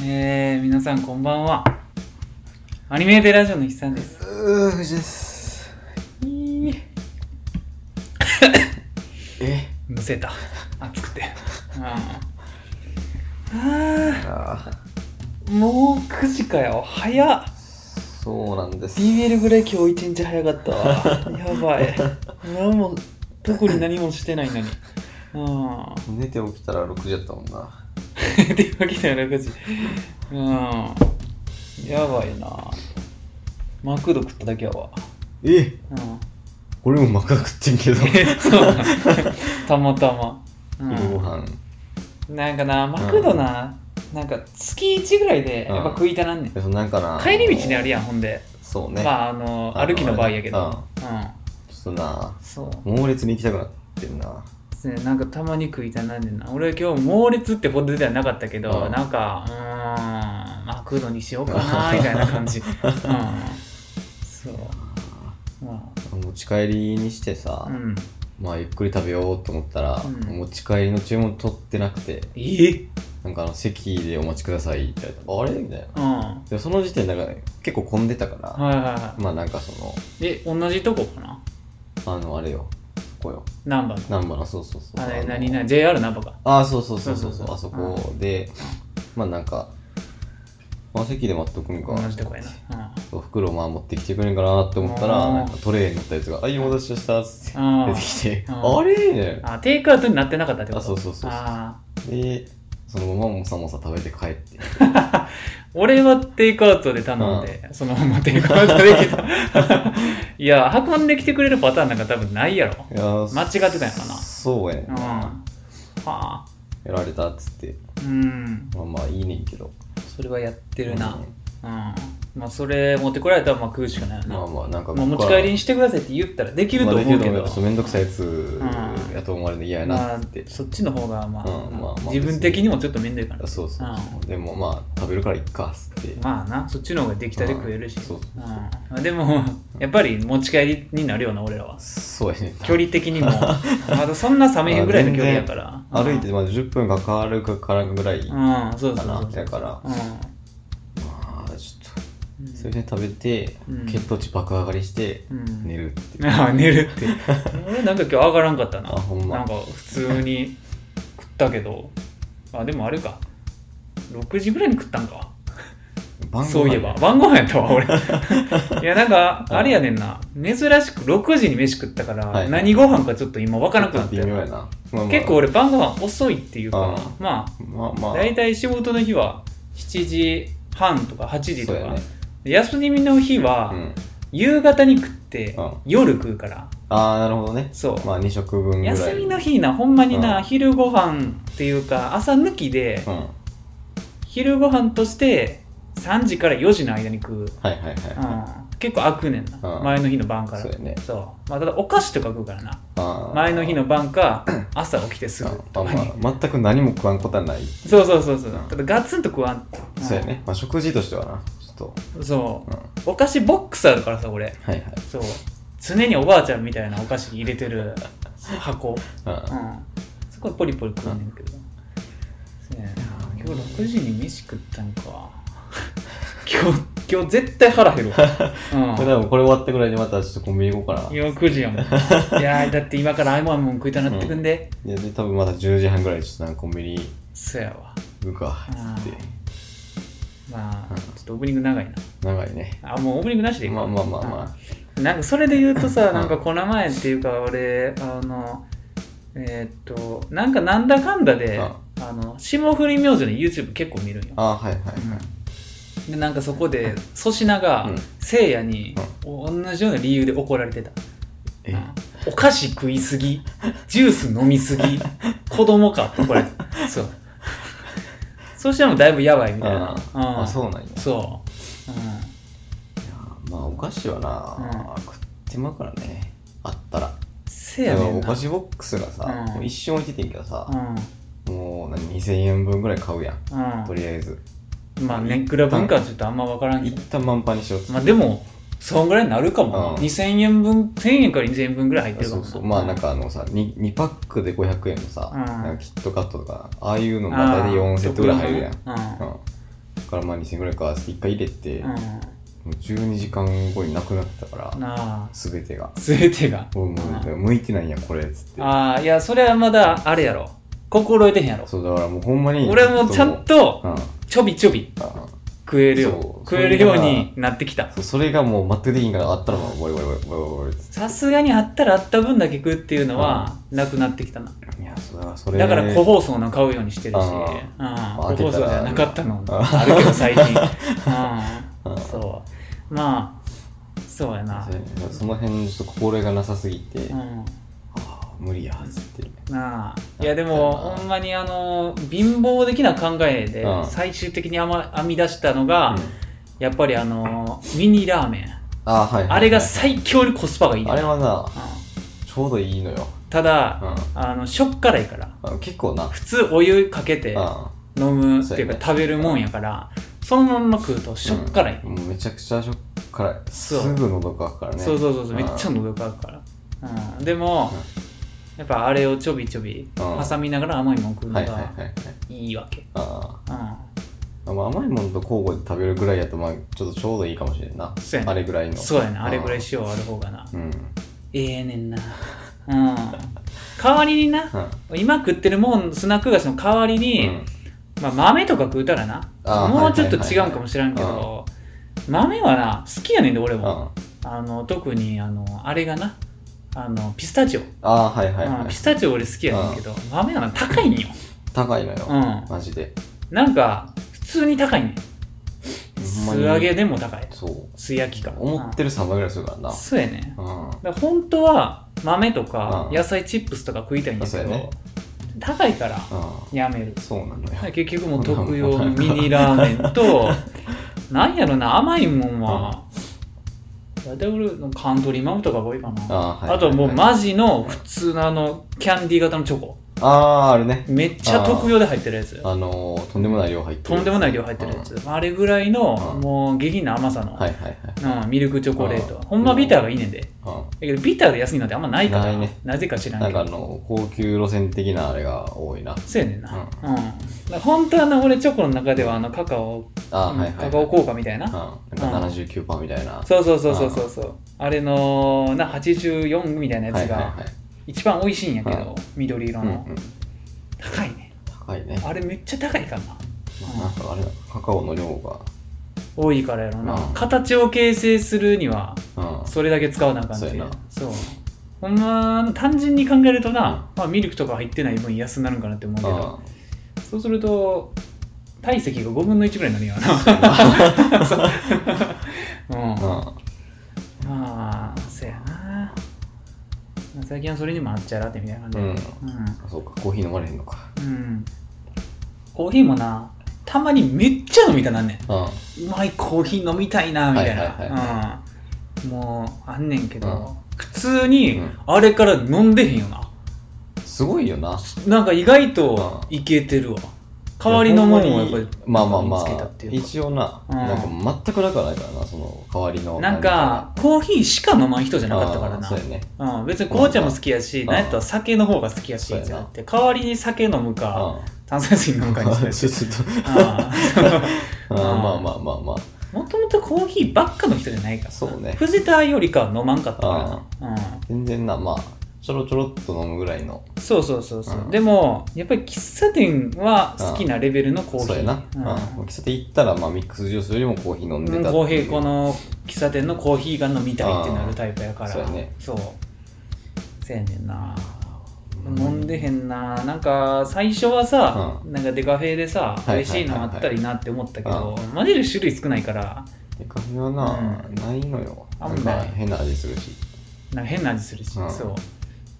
えー、皆さんこんばんは。アニメーテラジオの筆さんです。うー、藤です。え？むせた。暑くて。ああもう9時かよ。早っ。そうなんです。ビビるぐらい今日一日早かったわ。やばい。何も、特に何もしてないのに。うん。寝て起きたら6時やったもんな。電話来たよ、6時。うん。やばいな。マクド食っただけやわ。え？うん。俺もマクド食ってんけど。えそうなんたまたま。うん昼ご飯。なんかな、マクドな、なんか月1ぐらいでやっぱ食いたなんねん。えそのなんかな。帰り道にあるやん、ほんで。そうね。まあ、あの、あの歩きの場合やけど。うん。ちょっとな、そう。猛烈に行きたくなってんな。ねなんかたまに食いたなんねんな。俺今日猛烈ってほどではなかったけど、うんなんか、うーん、マクドにしようかな、みたいな感じ。うん。そう。ま持ち帰りにしてさ、あ、うん。まあゆっくり食べようと思ったら、うん持ち帰りの注文取ってなくて、え？なんかあの席でお待ちくださいって言われて、あれ？みたいな。うん。でその時点でなんかね、結構混んでたから、はいはいはまあなんかその、い。え、同じとこかな？あの、あれよ、ここよ。ナンバーの。難波の、そうそうそう。あれ、の何々 ?JR ナンバーか。ああ、そうそうそうそうそそうそうそううあそこで、まあなんか、まあ席で待っとくんか。同じとこやな。そう袋まあ持ってきてくれんかなって思ったら、うんなんかトレイに乗ったやつが、あ、いいお待たせしたっつってうん出てきて、うんあれ？あ、テイクアウトになってなかったってこと？あそうそうそうそうあで、そのままもさもさ食べて帰って。ー俺はテイクアウトで頼んで、そのままテイクアウトできた。いや、運んできてくれるパターンなんか多分ないやろ。いやー間違ってたんやろなそうやねんうん。な。はあ。やられたっつって、うん。まあまあいいねんけど。それはやってるな。うんうん。まあ、それ持ってこられたらまあ食うしかないよな。まあまあなんかもう持ち帰りにしてくださいって言ったらできると思うけど。まあめんどくさいやつやと思われるの嫌やなまあっつって。、そっちの方がまあ、うんまあまあ自分的にもちょっとめんどいから。そうそううそう。でもまあ食べるからいっかっつって。まあな、そっちの方が出来たて食えるし。うんそうそううんまあでも、やっぱり持ち帰りになるよな、俺らは。そうやね距離的にも、まだそんな冷めへんぐらいの距離やから。歩いてまだ10分かかるかからんぐらいかうん、そうそうそう。だからうん。それで食べてうん。血糖値爆上がりしてうん。寝るっていう。ああ、寝る。って。俺なんか今日上がらんかったな。あほんま。なんか普通に食ったけど、あ、でもあれか。6時ぐらいに食ったんか。晩ご飯そういえば。晩ご飯やったわ、俺。いや、なんか、あ。れやねんな。珍しく6時に飯食ったから、はい何ご飯かちょっと今分からなくなったよ。微妙やな。まあまあ。結構俺晩ご飯遅いっていうかあ、まあ、まあまあ。大体仕事の日は7時半とか8時とか、そうやね休みの日はうん。夕方に食ってうん。夜食うから、ああなるほどね。そう。まあ2食分ぐらい。休みの日な、ほんまにな、うん。昼ご飯っていうか、朝抜きで、うん。昼ご飯として3時から4時の間に食う。はいはいはいうん、結構空くねんな、うん。前の日の晩から。そうやね。そう。まあ、ただお菓子とか食うからな。前の日の晩か 朝起きてすぐ。あとかに、まあ全く何も食わんことはない。そうそうそうそう。ただガツンと食わん、んそうやね。まあ食事としてはなと。そう。うん。お菓子ボックスあるからさ俺はいはい。そう。常におばあちゃんみたいなお菓子入れてる 箱、うん。うん、そこでポリポリ食うねんけど、そうやな。今日6時に飯食ったんか。今日今日絶対腹減るわ、うん。これ多分これ終わったぐらいでまたちょっとコンビニ行こうかな。今9時やもん。いやーだって今からあいもんもん食いたなってくんで。でで多分また10時半ぐらいちょっとなんかコンビニそやわ。行くかつってまあ、ちょっとオープニング長いな。長いね。あ、もうオープニングなしでいいかまあまあまあまあ。なんかそれで言うとさ、うん。なんかこの前っていうか俺、あの、えーっと、なんかなんだかんだで、うん。あの、霜降り明星の YouTube 結構見るんよ。あはいはいで、なんかそこで粗品がうん。せいやに同じような理由で怒られてた。お菓子食いすぎジュース飲みすぎ子供か。ってこれ。そうそしたらもうだいぶやばいみたいな。ああそうなんや。そう、まあお菓子はな、うん。食ってまうからね。あったら。うん、せやねんな。お菓子ボックスがさ、うん。一瞬置いててんけどさう、もう何2000円分ぐらい買うやん、ん、とりあえず。うん、まあネックラ文化はちょっとあんま分からんけ一ど旦満帆にしようまあでもそんぐらいになるかも、うん。2000円分1000円から2000円分ぐらい入ってるかも。そうそうまあなんかあのさ 2, 2パックで500円のさ、うん。なんかキットカットとかああいうのまあ大体4セットぐらい入るやん、うん。うん。からまあ2000円ぐらいかって一回入れて、もうう12時間後になくなってたからんなあ。全てが。全てが。もうもう向いてないんやこれっつって。ああいやそれはまだあれやろ。心得てへんやろ。そうだからもうほんまに俺もちゃんとうん。ちょびちょび。あ食えるよそう食えるようになってきた。そうそれがもう全くできんからあったらもうボリボリボリボリボリっつっさすがにあったらあった分だけ食うっていうのはなくなってきたなていやそれはそれだから個包装の買うようにしてるし、あうん、個包装じゃなかったのああるけど最近、あうん、そうまあそうやな、その辺ちょっと心得がなさすぎて、あうん、あ無理やっつって。なあ。いやでもほんまにあの貧乏的な考えでうん。最終的に編ま編み出したのが、うん。やっぱりあのミニラーメン。あはいはいはい。あれが最強にコスパがいいね。あれはなうん。ちょうどいいのよ、ただ、うん。あのしょっからいから。あ結構な。普通お湯かけてあ飲むっていうかそうやね。食べるもんやからそのまんま食うとしょっからい、うん。もうめちゃくちゃしょっからい。そう。すぐ喉乾くからね。そうそうそうそう。めっちゃん喉乾くから、うん、でも、やっぱあれをちょびちょびうん。挟みながら甘いもん食うのがはいいいわけ、あうん。あまあ甘いものと交互で食べるぐらいやとまあちょっとちょうどいいかもしれんな。そうやね。あれぐらいの。そうやね。あれぐらいうん塩ある方がな。うん。ええねんな。うん。代わりにな今食ってるもんスナック菓子の代わりうに、ん。まあ、豆とか食うたらな。もうちょっと違うんかもしらんけど豆はな好きやねんで俺うん。もああの特にあのあれがなあのピスタチオ、あはいはいはい。うんピスタチオ俺好きやねんけど豆はな高いんよ。高いのよ。うん。マジで。なんか普通に高いねん。ほんまに。素揚げでも高い。そう。素焼きか。思ってる3倍ぐらいするからな。うんそうやねうん。だから本当は豆とかうん。野菜チップスとか食いたいんだけうやね。高いからうやめる。んそうなのよ。結局もう特用のミニラーメンと なんやろな甘いもんは大体俺のカントリーマムとかが多いかな。あはい。あともうマジの普通のあのキャンディー型のチョコあああれね。めっちゃ特用で入ってるやつ。あのーとんでもない量入ってるとんでもない量入ってるやつ。あれぐらいのうん。もう下品な甘さの、はいはいはい。うんミルクチョコレート。うん。ほんまビターがいいねんで。だうけどビターで安いのってあんまないからないね。なぜか知らんなんんけどかあの高級路線的なあれが多いな。そうやねんな、うん。だから本当はな俺チョコの中ではあのカカオ、うんあーはいはい。カカオ効果みたいな、うん。なんか79%みたいな。そうそうそうそうそうそう。あれのな84みたいなやつがはいはいはい一番美味しいんやけど、うん緑色の、うんうん。高いね。高いね。あれめっちゃ高いからな。まあなんかあれだカカオの量が。多いからやろな、うん。形を形成するにはうん。それだけ使わなあかんってそうやな。そう。ほんま単純に考えるとな、まあ、ミルクとか入ってない分安になるんかなって思うけど。そうすると体積が5分の1ぐらいになるよな。うん。まあそうやな最近はそれにもあっちゃらってみたいな感じでうん。うん。そうかコーヒー飲まれへんのか。うん。コーヒーもなたまにめっちゃ飲みたなんねん。うん。うまいコーヒー飲みたいなみたいな。うん。もうあんねんけど、うん。普通にうん。あれから飲んでへんよな。すごいよな。なんか意外といけてるわ代わりのものをやっぱりまあまあま見つけたあっていうか。一応な、うん。なんか全くなくはないからなその代わりのなんかコーヒーしか飲まん人じゃなかったからな。そうやね。うん、別に紅茶も好きやし、うん。なんやったら酒の方が好きやしじゃなくて代わりに酒飲むか、う炭酸水飲むかにんして。ちょっとああーまあまあまあまあもともとコーヒーばっかの人じゃないからそうね。藤田よりかは飲まんかったからな、全然なまあちょろちょろっと飲むぐらいの。うん、そうそうそうそう、うん。でもやっぱり喫茶店は好きなレベルのコーヒー。そうやな、うん。うん。喫茶店行ったらまあミックスジュースよりもコーヒー飲んでたっていう。コーヒーこの喫茶店のコーヒーが飲みたいってなるタイプやから。そうやね。そう。そうやねんな。飲んでへんな。なんか最初はさ、うなんかデカフェでさ、いはいはい。美味しいのあったりなって思ったけど、マジで種類少ないから。デカフェはな、うん。ないのよ。あんまない。なんか変な味するし。なんか変な味するし、うん。そう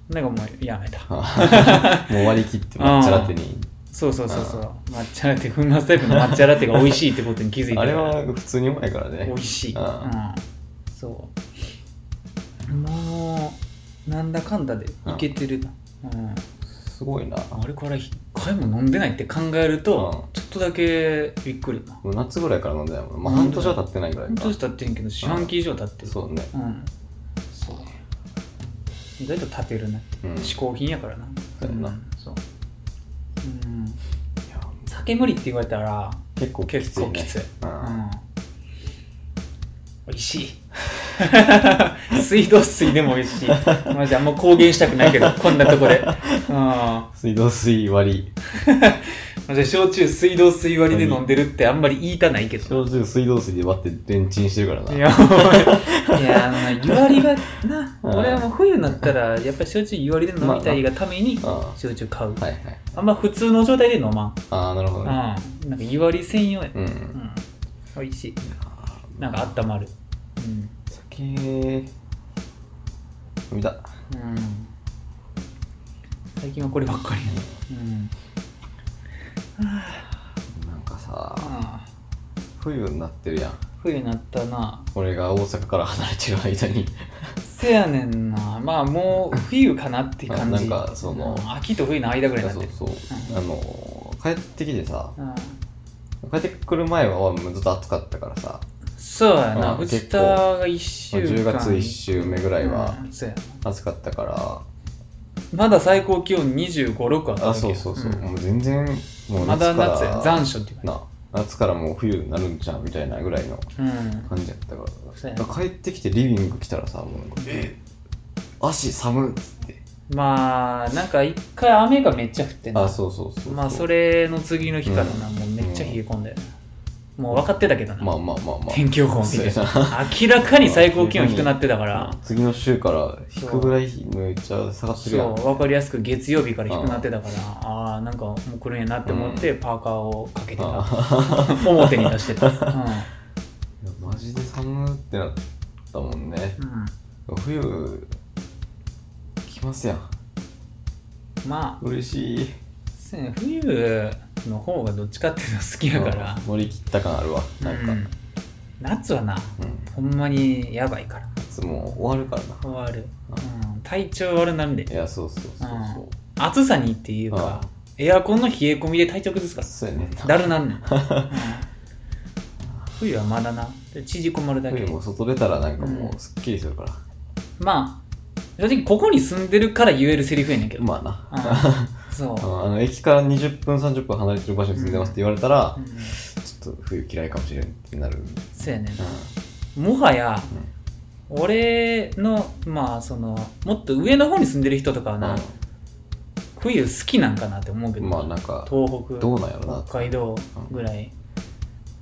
なんかもうやめた。もう割り切って抹茶ラテに。そうそうそうそう。抹茶ラテ粉末タイプの抹茶ラテが美味しいってことに気づいたあれは普通にうまいからね。美味しい、ううん。ん、そう。もうなんだかんだでいけてるな、うん。すごいな。あれから一回も飲んでないって考えると、ちょっとだけびっくりな。夏ぐらいから飲んでないもん、まあ、半年は経ってないぐらいか。半年経ってんけど四半期以上経ってる。そうね。うん意外と立てるなって、うん。嗜好品やからな。そうやな。うん。そう。うん。酒無理って言われたら結構きついね。結構きつい、うん。うん、美味しい。水道水でも美味しい。マジあんま公言したくないけどこんなとこで。うん。水道水割り マジ焼酎水道水割りで飲んでるってあんまり言いたないけど焼酎水道水で割ってレンチンしてるからないや、おいいや、あのな、湯割りがな、うん俺はもう冬になったら、やっぱり焼酎湯割りで飲みたいがために焼酎買う。はいはいあんま普通の状態で飲まん。ああなるほどうん。ねなんか湯割り専用や。うん、うん。美味しい。なんか温まる。うん。酒飲みたうん。最近はこればっかりやね。うん。なんかさ冬になってるやん冬になったな。俺が大阪から離れてる間にせやねんな。まあもう冬かなって感じ。あなんかそのうん秋と冬の間ぐらいになってる。そうそう、あの帰ってきてさうん帰ってくる前はずっと暑かったからさそうやな、うん藤田が1週間。10月1週目ぐらいは暑かったから、まだ最高気温25、6あったあそうそうそう、ん。もう全然もうまだ夏から夏や。残暑っていうか。な夏からもう冬になるんじゃんみたいなぐらいのうん。感じやったかそうやら帰ってきてリビング来たらさもうなん。かえ足寒っつって。まあ、なんか一回雨がめっちゃ降ってんな。あそうそうそうそう。まあ、それの次の日からな、うんもうめっちゃ冷え込んで。もう分かってたけどな。まあまあまあまあ天気予報見て。そうやな明らかに最高気温低くなってたから。次の週から引くぐらいめっちゃ下がってるやんそう、分かりやすく月曜日から低くなってたから、ああー、なんかもう来るんやなって思って、パーカーをかけてた。あ 表に出してた。うん。いやマジで寒ってなったもんねうん冬来ますやんまあ、嬉しいそうやね冬の方がどっちかっていうと好きやから。うん、乗り切った感あるわ。なんか、うん。夏はなうん。ほんまにやばいから。夏もう終わるからな。終わる、うん、体調悪なんで。いやそうそうそうそう。暑さにっていうかエアコンの冷え込みで体調崩すから。そうやねんな。だるなんねん、うん。冬はまだな。で縮こまるだけ。冬も外出たらなんかもうすっきりするから、まあ正直ここに住んでるから言えるセリフやねんけど、まあな。うんそう、あの駅から20分30分離れてる場所に住んでますって言われたら、うん、ちょっと冬嫌いかもしれんってなる、そうやねうもはや、俺のまあそのもっと上の方に住んでる人とかはな、ん。冬好きなんかなって思うけど、まあなんか東北どうなんやろな。北海道ぐらい、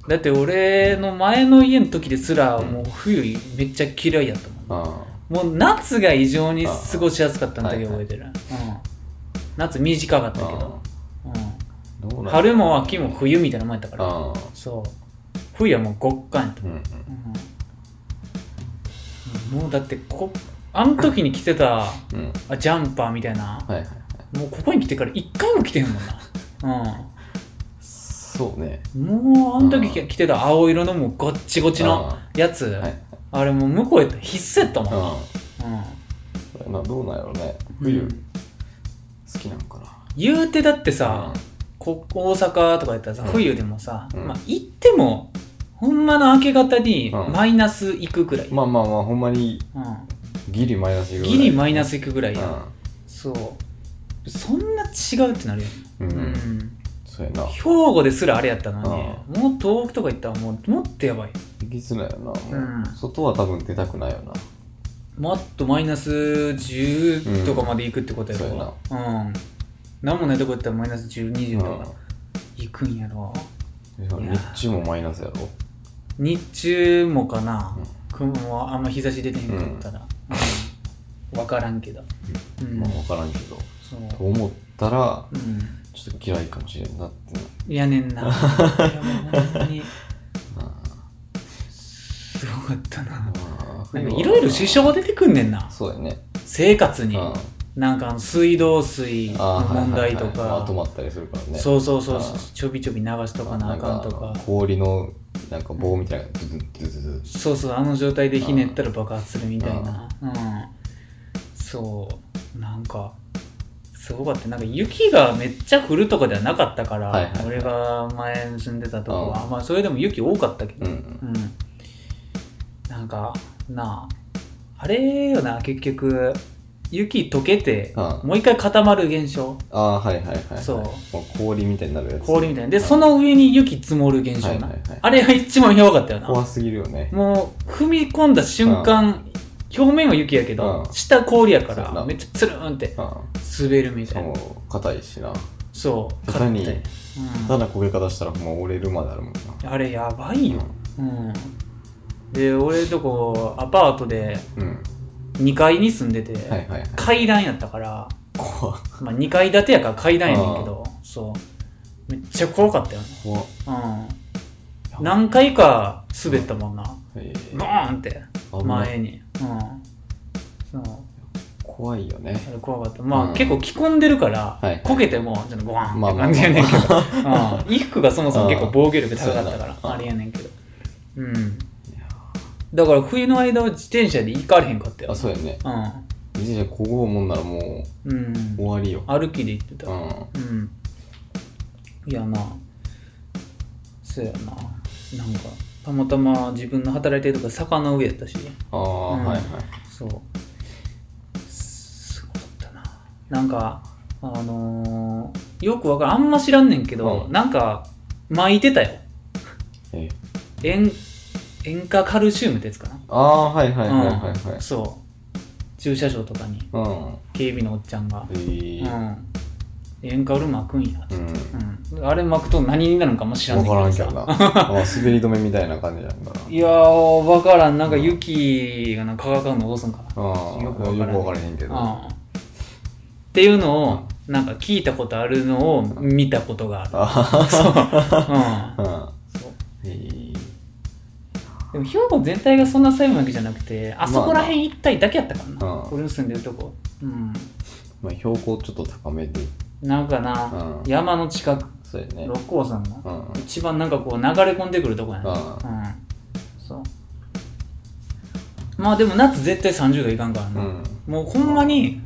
だって俺の前の家の時ですらうんもう冬めっちゃ嫌いやったもん、あもう夏が異常に過ごしやすかったの時ああ覚えてる、うん、夏短かったけど、うん、どうなん春も秋も冬みたいなもんやったから。あそう。冬はもう極寒やったうん。うん。うん。もうだってこあの時に着てたうん。あジャンパーみたいなはいはいはい。もうここに来てから一回も着てへんもんな。そうね。うんもうあの時着てた青色のもうごっちごちのあやつはいはい。あれもう向こうやったら必須やったもん。なあうん。それなどうなんやろね。うん。冬好きなんかな。言うてだってさうん。こ大阪とかやったらさうん。冬でもさうん。まあ行ってもほんまの明け方にうん。マイナス行くくらい。まあまあまあほんまにうん。ギリマイナスいくぐらい。ギリマイナス行くぐらいやうそう。そんな違うってなるよんうん、うん。そうやな。兵庫ですらあれやったのにもう東北とか行ったらもうもっとやばい。息づらいよな。うん。外は多分出たくないよなもっとマイナス10とかまで行くってことやろうんそううん。何もないとこやったらマイナス1020とかう行くんやろ。んいや。日中もマイナスやろ。日中もかな。うん。雲はあんま日差し出てへんかったら。うん。分からんけど。うん。まあ分からんけど。そう。と思ったらうん。ちょっと嫌いかもしれんなって。な。いやねんな いや すごかったな。まあいろいろ支障出てくんねんな。そうやね。生活に。うん。なんか水道水の問題とはいはい。まか。とまったりするからね。そうそうそうちょびちょび流しとかなあかんとか。氷のなんか棒みたいなそうそうあの状態でひねったら爆発するみたいな。うん。そう。なんかすごかった。なんか雪がめっちゃ降るとかではなかったから、はいはいはい。俺が前に住んでたとこは。うまあそれでも雪多かったけど。うん。うん。なんかなあ。あれよな結局。雪溶けて、うん。もう一回固まる現象。ああはいはいはいはい。そう。もう氷みたいになるやつ。氷みたいな。でその上に雪積もる現象な、はいはいはい。あれが一番やばかったよな。怖すぎるよね。もう踏み込んだ瞬間、表面は雪やけど、うん。下氷やかそうやな。らめっちゃつるーんってうん。滑るみたいな。も硬いしな。そう。下手に硬いただ焦げ方したらもう折れるまであるもんな。うん、あれやばいよ、うん、で俺とこアパートでうん。2階に住んでて、はいはいはい。階段やったから、怖っ。まあ、2階建てやから階段やねんけどそう。めっちゃ怖かったよね。怖っ。うん。何回か滑ったもんな。えボーンって。危ない。前に。うん。そう。怖いよね。あれ怖かった。まあ、うん。結構着込んでるから、はいこけてもちょっとゴワンってまあまあ感じやねんけど、うん。衣服がそもそも結構防御力高かったから、うん。あれやねんけど。うんだから冬の間は自転車で行かれへんかったよ。あそうやね。う自転車こごうもんならもん、うん。う終わりよ。歩きで行ってた。うん。うん。いやなそうやな。なんかたまたま自分の働いてるとこ坂の上やったし。ああうん。はいはい。そう。すごかったな。なんかあのーよくわからん。あんま知らんねんけど、うん。なんか巻いてたよ。え塩塩化カルシウムってやつかな、ああはいはいはいはいはい。うん。そう。駐車場とかに。うん。警備のおっちゃんが。えー。うん。塩化ウル巻くんやつって、うん。うん、あれ巻くと何になるんかも知らんけど分からんけどさな。ま あ滑り止めみたいな感じなんだ。ないやー分からん。なんか雪がなんか化学反応どうすんかな。ああよくわからん。よく分からへんけど。うん。っていうのをなんか聞いたことあるのを見たことがある。あう。ん。あそう。えーでも兵庫全体がそんな狭いわけじゃなくてあそこら辺一帯だけやったからな、うん。俺の住んでるとこ。うん。まあ標高ちょっと高めで。なんかな、うん。山の近く。そうやね。六甲山の、うん。一番なんかこう流れ込んでくるとこやな、うん。うん。そう。まあでも夏絶対30度いかんからな、うん。もうほんまに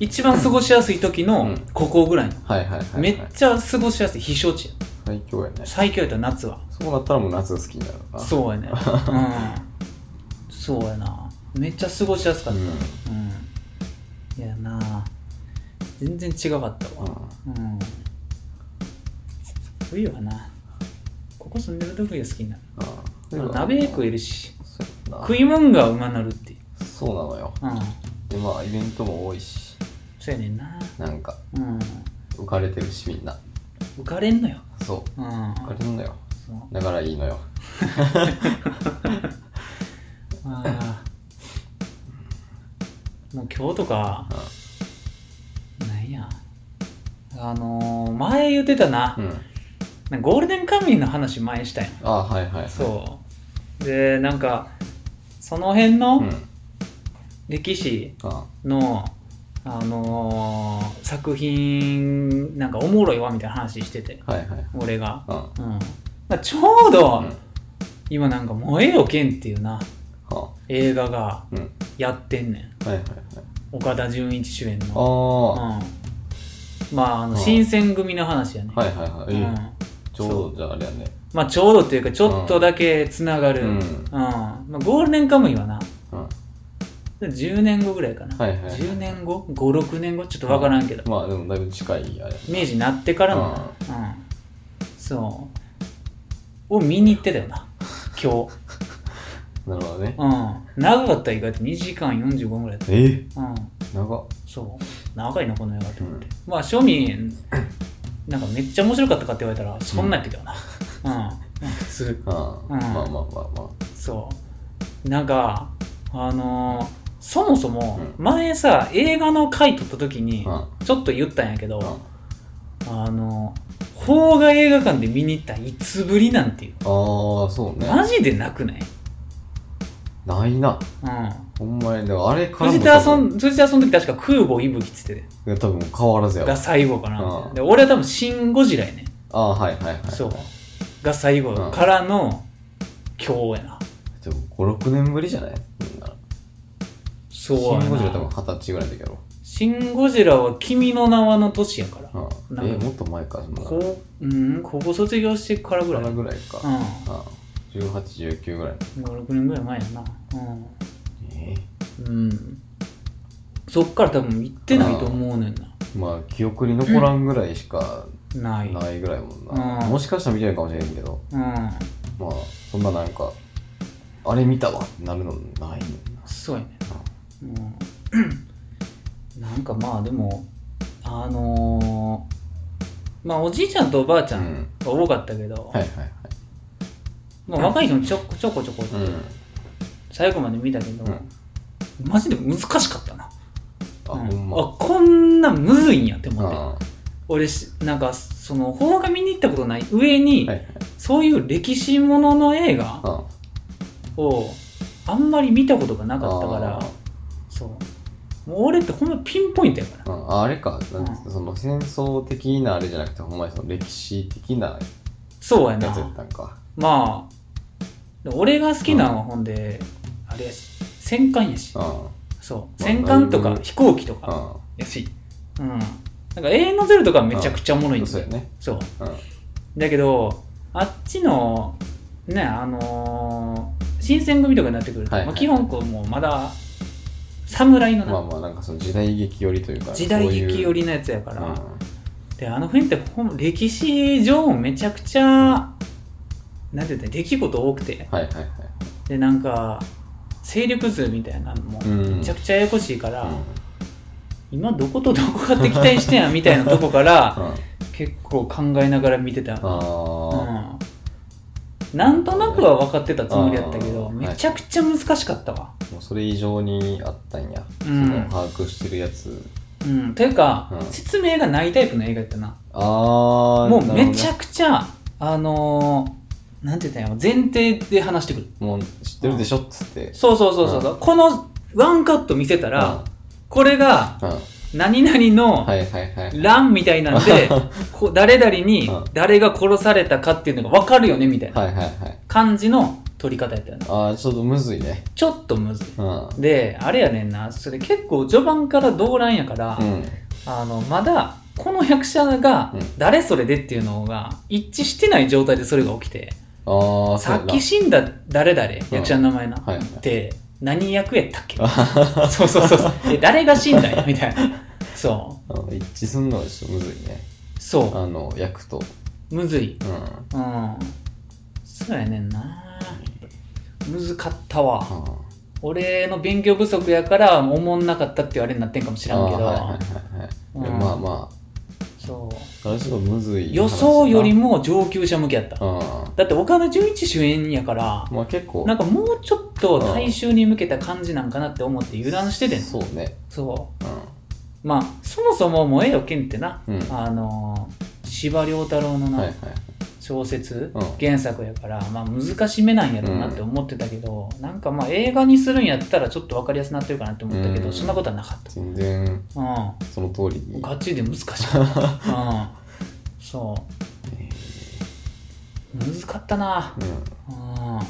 一番過ごしやすい時のうん。ここぐらいの、はいはいはいはい。めっちゃ過ごしやすい避暑地や最強やね。最強やったら夏は。そうなったらもう夏が好きになるな。そうやね。うん。そうやな。めっちゃ過ごしやすかった。ううん。ん、いやな。全然違かったわ。うん。うん。冬はな。ここ住んでる時が好きになる。ああ鍋食えるし。食い物がうまなるっていう。そうなのよ。うん。でまあイベントも多いし。そうやねんな。なんか。うん。浮かれてるしみんな浮かれんのよ。そう。うん。浮かれるんだよ。だからいいのよ。ああもう今日とかなんや。あのー、前言ってたな。うん。ゴールデンカムイの話前したやん。ああはいはいはい。そう。でなんかその辺のうん。歴史あの、あのー作品なんかおもろいわみたいな話してて。はいはい。俺が、うん。うん。まあ、ちょうど、うん。今なんか「燃えよ剣」っていうなは映画がうん。やってんねん。はいはい岡田准一主演はいの。あうん。まああのうん。新選組の話やね、あはいはいはい、うん。ええちょうどじゃああれやね。まあちょうどっていうかちょっとだけつながる、ううん。んまあ、ゴールデンカムイはなうん10年後ぐらいかな、はいはい。はい10年後？56年後？ちょっとわからんけど、まあでもだいぶ近いあれ。明治になってからも。な、うん、そう。を見に行ってたよな。今日。なるほどね。うん。長かったら意外と2時間45分ぐらいだっええ？たうん。長っ。そう。長いなこの映画って思って、うまあ庶民なんかめっちゃ面白かったかって言われたらそんなんやったけどな。うん、うん、普通。ああ、うん。まあまあまあまそう。なんかあのーそもそもう前さ映画の回撮った時にあちょっと言ったんやけど、ああの邦画映画館で見に行ったいつぶりなんていう。ああそうね。マジでなくない？ないな。うん。ほんまにでもあれからも藤田はそん藤田はその時確か空母息吹っつってて。いや多分変わらずやわ。が最後かな、うん。で俺は多分シン・ゴジラやね。ああはいはいはい。そう。が最後うんからの今日やな。でも56年ぶりじゃない？みんなそうシン・ゴジラやな多分二十歳ぐらいの時やろ。シン・ゴジラは君の名はの年やから。うん。なんか。えもっと前かそんな。こううん高校卒業してからぐらい。うんぐらいか。あ1819ぐらい。56年ぐらい前やな。えうん、うん、そっから多分行ってないと思うねんな。まあ記憶に残らんぐらいしかない。ないぐらいもんな、うん。もしかしたら見てるかもしれんけど。うん。まあそんななんかあれ見たわってなるのないねんな。そうやねうんなん。かまあでもあのーまあおじいちゃんとおばあちゃんが多かったけど、はいはいはい。まあ、若い人もちょこちょこちょこうん。最後まで見たけど、マジで難しかったな、あ、うん。あこんなむずいんやって思って。あ俺しなんかその邦画見に行ったことない上に、はいはい。そういう歴史ものの映画あをあんまり見たことがなかったからあそう。もう俺ってほんまピンポイントやから。ああれか、なんうん。その戦争的なあれじゃなくてほんまにその歴史的なそうやな。やつやったんか。まあ俺が好きなのはほんで、あれやし戦艦やし。あそう。まあ戦艦とか飛行機とかあやし。うん。なんか永遠のゼロとかめちゃくちゃおもろいんだよそうやね。そう。うん。だけどあっちのねあのー新選組とかになってくると、はいはい。まあ、基本こうもうまだ侍のな、まあまあなんかその時代劇寄りというか時代劇寄りりのやつやか、からであの辺ってほん歴史上もめちゃくちゃ、なんて言ったら出来事多くて。はいはいはい。でなんか勢力図みたいなのもうん。めちゃくちゃややこしいから、うん。今どことどこが敵対してんやみたいなとこから うん。結構考えながら見てた。ああうん、なんとなくは分かってたつもりやったけどめちゃくちゃ難しかったわ、もうそれ以上にあったんや、うん。その把握してるやつ。うん、というか、うん。説明がないタイプの映画やったな。ああもうめちゃくくちゃあのー、なんて言ったんやろ前提で話してくる。もう知ってるでしょっつって。そうそうそうそう、このワンカット見せたら、これがうんうん何々の欄みたいなんで、こう誰々にうん。誰が殺されたかっていうのが分かるよねみたいな。感じの撮り方やったよなああちょっとむずいね。ちょっとむずい。うん。であれやねんな。それ結構序盤から動乱やから、うん。あのまだこの役者がうん。誰それでっていうのが一致してない状態でそれが起きて、ああさっき死んだ誰々、役者の名前な、って何役やったっけ？そうそうそうそう。で誰が死んだんや？みたいな。そ一致すんのはちょっとむずいね。う。そあの役と。うむずい。うん。うん。そうやねんな。むずかったわ。あ俺の勉強不足やからおもんなかったっていうあれになってんかもしあらんけど、はいはいはいはい。うん。いやまあ。まそう。ああれちょっとむずい予想よりもも上級者向けやった。うんだって岡田准一主演やからまあ結構。なんかもうちょっと大衆に向けた感じなんかなって思って油断しててんそうね。そう。うまあそもそも燃えよ剣ってな、うん。あのー司馬遼太郎のな、んはいはい小説、うん。原作やから、まあ、難しめなんやろうなって思ってたけど、なんかまあ映画にするんやったらちょっと分かりやすくなってるかなって思ったけど、うん。そんなことはなかった。全然うその通りガチで難しかったうん。そう。難かったな。うん。うん。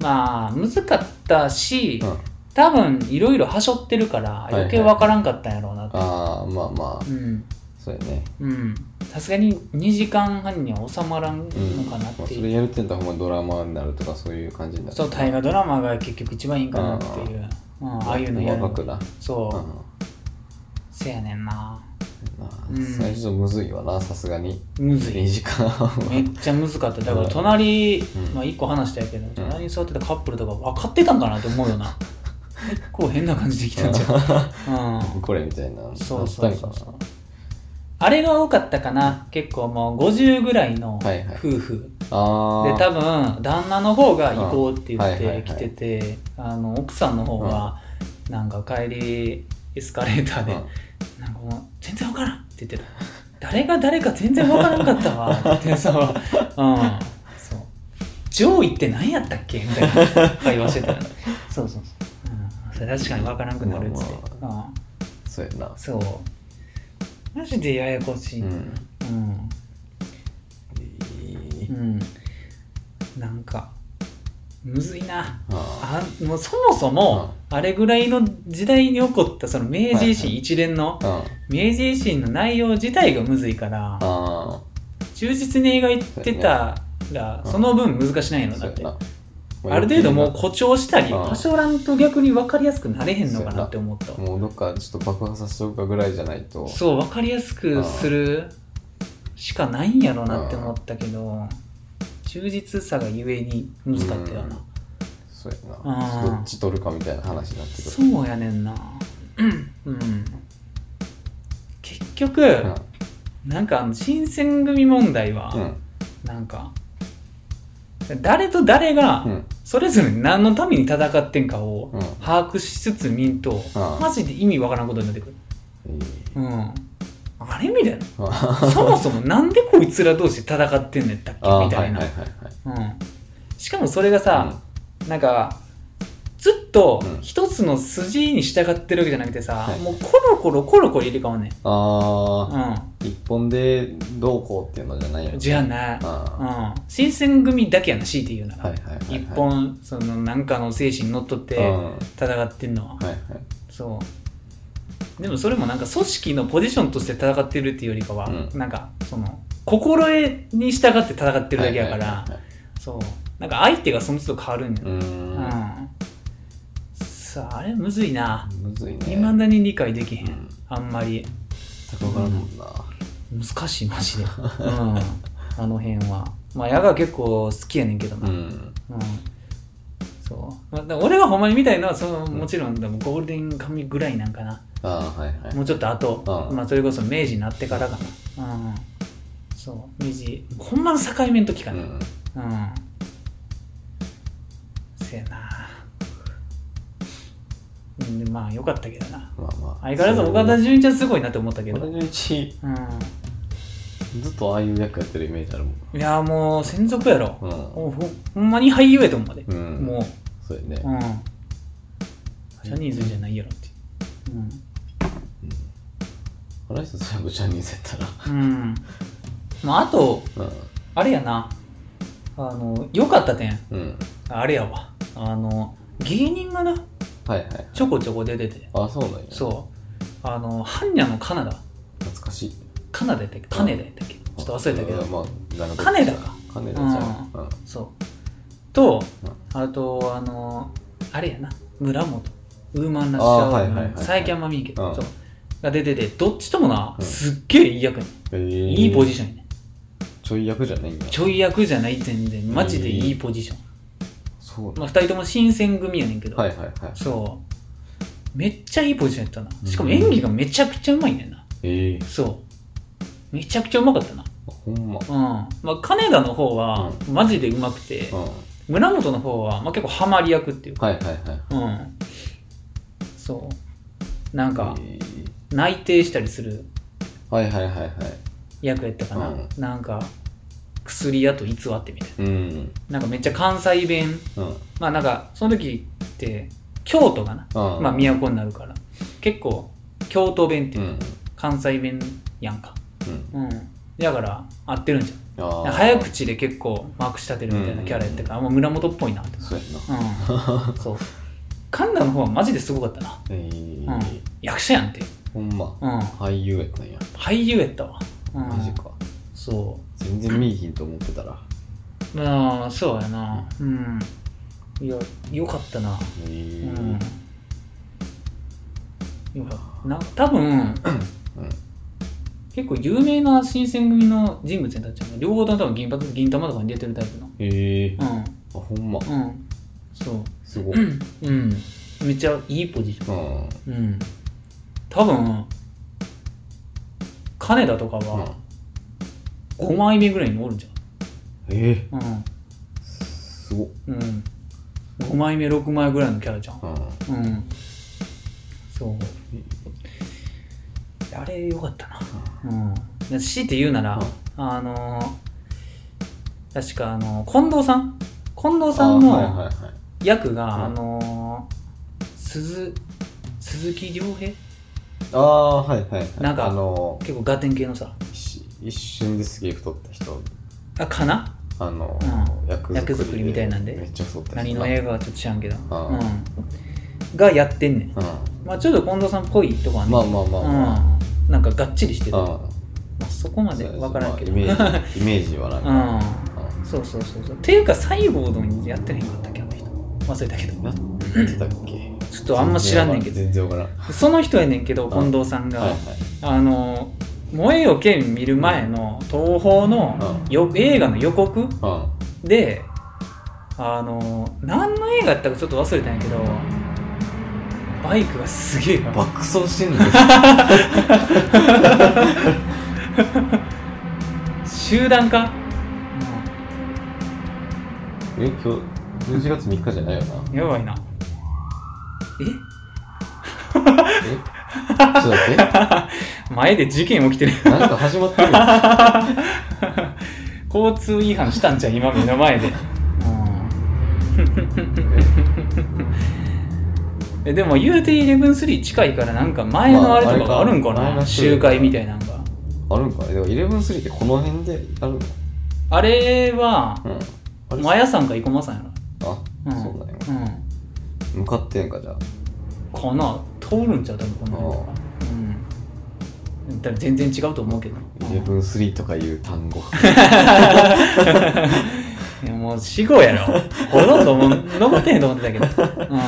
まあ難かったし、うん。多分いろいろはしょってるから余計分からんかったんやろうなって、ああまあまあ。うんそうやね。うん。さすがに2時間半には収まらんのうんかなっまあそていう、れやるってんだったらほんまドラマになるとかそういう感じになる。そう大河ドラマが結局一番いいかなっていう、うん、ああいうのやるな。そう、うん。せやねんな。まあうん。最初むずいわなさすがに。2むずい。時間めっちゃ難かった。だから隣、ん。まあ1個話したやけど隣に座ってたカップルとか分かってたんかなって思うよな。結構変な感じで来たんじゃん、うん、これみたいな。そうそうそうそうあれが多かったかな。結構もう50ぐらいのはいはい。夫婦、なああで多分旦那の方が行こうって言って来てて、あの奥さんの方はなんか帰りエスカレーターで、うん。なんかもう全然わからんって言ってた。誰が誰か全然わからんかったわ。ってそう、うん、そう。上位って何やったっけ？みたいな会話してた。そうそうそう、うん、それ確かにわからんくなるっつって、まうん。そうやな。そうマジでややこしい、ううん。んうん、なんかむずいな。ああもうそもそもあれぐらいの時代に起こったその明治維新一連の明治維新の内容自体がむずいからあ忠実に描いてたらうん。その分難しないのだってある程度もう誇張したりうん。はしょらんと逆に分かりやすくなれへんのかなって思った。わもうどっかちょっと爆破させとくかぐらいじゃないと。そう分かりやすくするしかないんやろなって思ったけど忠実さがゆえに難かったよな。そうやうん。などっち取るかみたいな話になってくる。そうやねんな。うん。結局うん。なんかあの新選組問題はうん。なんか誰と誰がうん。それぞれ何のために戦ってんかをうん。把握しつつ見んとうん。マジで意味わからんことになってくる。えうん。あれみたいな。ーそもそもなんでこいつら同士戦ってんねんったっけみたいなはいはいはいはいうんしかもそれがさ、なんかずっとうん。一つの筋に従ってるわけじゃなくてさ、はい。もうコロコロコロコロ入れ替わんねん。ああ一本でどうこうっていうのじゃないようんじゃあなあうん。新選組だけやな強いて言うなら、はいはいはいはい。一本そのなんかの精神にのっとってうん。は戦ってんのは、いはい。そう。でもそれもなんか組織のポジションとして戦ってるっていうよりかは、うん。なんかその心得に従って戦ってるだけやから、はいはいはいはいそう。なんか相手がその都度変わるんやうんさああれむずいな。むずいね。未だに理解できへん、うん。あんまり。高からんもんな。難しいマジで。うん。あの辺は。まあ矢が結構好きやねんけどな、うん。うん。そう、まあ、俺がほんまに見たいのはそのもちろんでもゴールデンカぐらいなんかな、ああはいはい。もうちょっと後、うん。まあそれこそ明治になってからかな。うん。そう。明治ほんまの境目の時かな。うん。うん、せやなうんでまあよかったけどな。まあまあ。相変わらず岡田准一はすごいなって思ったけど、岡田准一うずっとああいう役やってるイメージあるもん。ん、いやもう専属やろ、うん。ほほほんまに俳優やと思うで、うん。もそうやね。う、うん、ジャニーズじゃないやろってあの人全部ジャニーズやったら。うん、うん、まああとうん。あれやな。あの良かった点。うん。あれやわ。あの芸人がなはいはいちょこちょこ出てて。あそうなんや。そう。あの般若のカナダ。懐かしい。カナダやったっけ？金田やったっけ？ちょっと忘れたけど。うんまあなるほど金田か。金田じゃん。うん。そう。とあとあのあれやな。村本ウーマンラッシュアあーはいはいはいワー最近あんま見んけど、うん。そう。が出ててどっちともな、うん。すっげえいい役やねえー。いいポジションやねちょい役じゃないんやちょい役じゃない全然。マジでいいポジション、そうまあ、2人とも新選組やねんけど、はいはいはい。そう。めっちゃいいポジションやったな。しかも演技がめちゃくちゃうまいねんな。ええ。そう。めちゃくちゃうまかったな。ほんま。うん。まあ金田の方はマジでうまくて、うん。村本の方は、まあ、結構ハマり役っていうか。はいはいはいうん。そう。なんかえ内定したりするーはいはいはいはい。役やったかな、うん。なんか薬屋と偽ってみたいうん。ななんかめっちゃ関西弁。うん。まあなんかその時って京都がな、うん。まあ都になるから。結構京都弁っていう関西弁やんか。うん。うん。だから合ってるんじゃん。早口で結構まくし立てるみたいなキャラやったから、もう村本っぽいなってそうやな。うん。そう。神田の方はマジですごかったな。えうん。ー役者やんってほんま。うん。俳優やったんや。俳優やったわ、うん、マジか。そ全然見えひんと思ってたら。うまあそうやな。うん。いやよかったな。え。うん。ーよかった。な多分うん。結構有名な新選組の人物にたちゃう両方とも多分銀髪銀玉とかに出てるタイプの。ええ。うん。あほんま。うん。そう。すごい。うん。めっちゃいいポジション。うん。うん。多分金田とかうん。は5枚目ぐらいにおるんじえゃん。ーすごっ。うん。うん5枚目6枚ぐらいのキャラじゃん。うん。うん。そう。あれよかったな。うん。で強いて言うなら、あのー確かあの近藤さん？近藤さんの役が、うん。あのー鈴鈴木亮平？ああはいはいはい。なんかあの結構ガテン系のさ一一瞬ですげえ太った人。あかな？あの、う役役作りみたいなんで。めっちゃ太った人。何の映画はちょっと知らんけど、うんうん、がやってんねん。うん。まあちょっと近藤さんっぽいとこはねまあまあまあまあうん、なんかがっちりしてる、うんまあ、そこまで分からんけど、まあイメージ イメージはなんか。うん。そうそうそうそう。っていうかサイボードにやってへんかったっけあの人。忘れたけど。やってたっけ？ちょっとあんま知らんねんけど。全然わからん。その人やねんけどうん近藤さんが、はいはい。あの「燃えよ剣」見る前の東宝のよ映画の予告うん。であの何の映画やったかちょっと忘れたんやけどバイクがすげえな。爆走してんの。集団か、え今日11月3日じゃないよな。うん、やばいな。え？え？ちょっと待って 前で事件起きてる。なんか始まってるよ。交通違反したんじゃん今目の前で、うん、えでも言うて113近いからなんか前のあれとかがあるんかな、まあか集会みたいなのがあるんかねでも11-3ってこの辺でやるの？あれはうん。マヤさんか生駒さんやあ、ろ、うん、そうなんや。うん。向かってんかじゃあ。かな？通るんちゃう？多分この辺とか全然違うと思うけど。11-3とかいう単語。いやもう死後やろ。ほとんどもう残ってへんと思ってたけど。うん。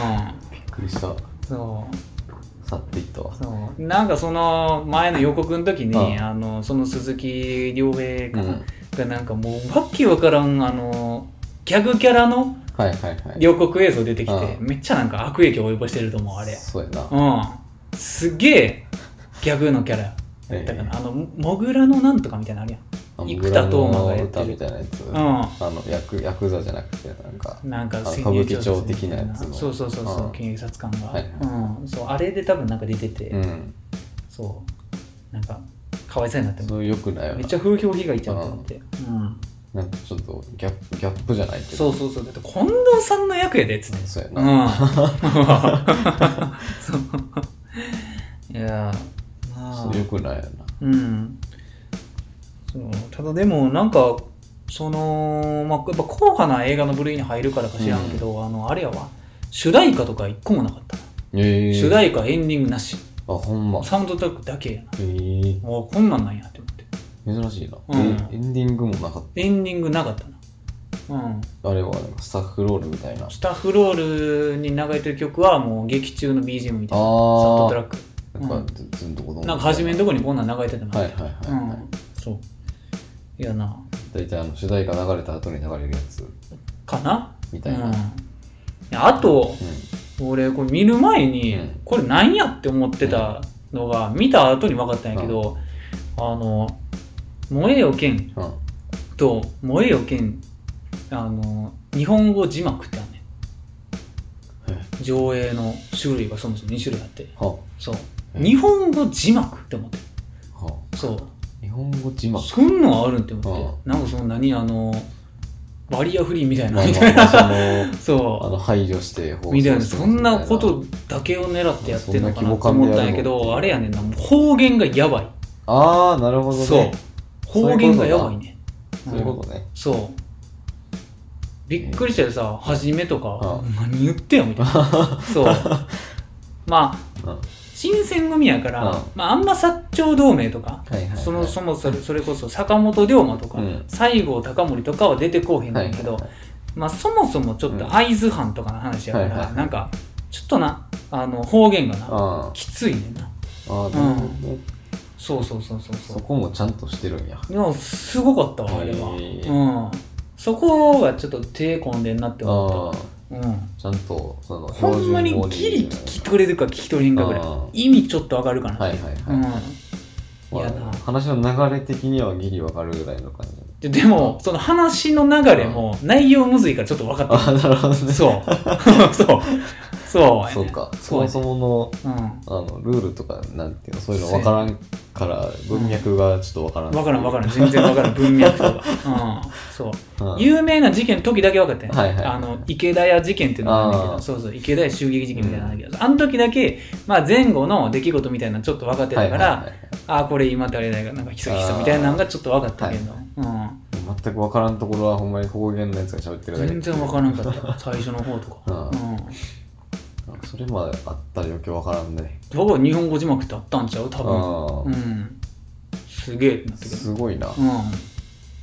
びっくりした。そう。去っていったわ。そう。なんかその前の予告の時にああのその鈴木亮平かな、うん。がなんかもうわけわからんあのギャグキャラのはいはいはい。予告映像出てきて、あめっちゃなんか悪影響を及ぼしてると思うあれ。そうやな。うん。すげえギャグのキャラやったかな、あのモグラのなんとかみたいなのあるあ生田斗真がやってる。歌みたいなやつ、ん。あのヤクヤクザじゃなくてなんか。やんなんか歌舞伎町的なやつの。そうそうそうそううん。警察官が、はいはい。うん。そうあれで多分なんか出てて、うん。そう。なんかかわいそうになってもそうよくないめっちゃ風評被害ちゃうと思って、うん、なんかちょっとギャップギャップじゃないけど。そうそうそう。だって近藤さんの役やでっつってそうやうな、ん。そう。いやまあそうよくないよな。うん。そう。ただでもなんかそのまあやっぱ硬派な映画の部類に入るからか知らんけど、あのあれやわ。主題歌とか一個もなかった。な、え。ー、主題歌エンディングなし。あほんま。サウンドトラックだけやな。え。ー、おこんなんなんやって思って。珍しいな、うん。えエンディングもなかっエンディングなかったな。うん。たあれはスタッフロールみたいな。スタッフロールに流れてる曲はもう劇中の BGM みたいな。サウンドトラックなんか、うん。ずずんとこどんなんか初めのとこにこんなん流れてたのはいはいはい、うん。はいそう。いやな。大体あの主題歌流れた後に流れるやつ。かな？みたいな、うん。いやあとうん。俺これ見る前に、うん。これなんやって思ってたのが見た後に分かったんやけど、あの「燃えよ剣うん」と「燃えよ剣」あの日本語字幕ってあんねん。上映の種類がそもそも2種類あって。はそう。え日本語字幕って思って。はそう。日本語字幕。そんなんあるんって思って。うなんかその何あのバリアフリーみたいな。まあみたいまあまあそなのあその 排除してみたいな。そんなことだけを狙ってやってるのかなとそんな規模感でやるの思ったんやけどあれやねんな。方言がやばい。ああなるほどね。そう。方言がやばいね。そういうことね、そう。びっくりしたよさ初めとかうん何言ってんよみたいな。そう。まあうん新選組やから、うん。まあ、あんま薩長同盟とかはいはいはい。そのそもそれそれこそ坂本龍馬とか、うん。西郷隆盛とかは出てこうへんねんけど、はいはいまあ、そもそもちょっと会津藩とかの話やから、はいはいはい。なんかちょっとなあの方言がなあきついねんな。あああなるほどね、そうそうそうそうそそこもちゃんとしてるんや。ういやすごかったわあれは、うん。そこがちょっと手込んでんなってあ思っあた。うんちゃんとそのほんまにギリ聞き取れるか聞き取れへんかぐらい。意味ちょっと上がるかな、はいはいはい、うん。まあ話の流れ的にはギリわかるぐらいの感じ。ででもその話の流れも内容むずいからちょっと分かってああなるほどね。そう。そうそうそうか。そもそものうん。あのルールとかなんていうのそういうの分からんから文脈がちょっと分からん。分からん分からん。全然分からん文脈とか、うん、そう。うん。有名な事件の時だけ分かってん、はいはい。あの池田屋事件っていうのがあるんだけあー。どそうそう池田屋襲撃事件みたいなのあるんだけど、あの時だけ、まあ、前後の出来事みたいなのちょっと分かってたから、はいはいはいああこれ今ってあれだよなんかひそひそみたいなのがちょっと分かったけど、全く分からんところはほんまに方言のやつが喋ってうん、るだけ全然分からんかった。最初の方とか、うんそれまであったら余計分からんね。だから日本語字幕ってあったんちゃう？多分。うん。すげえってなってくる。すごいな、うん。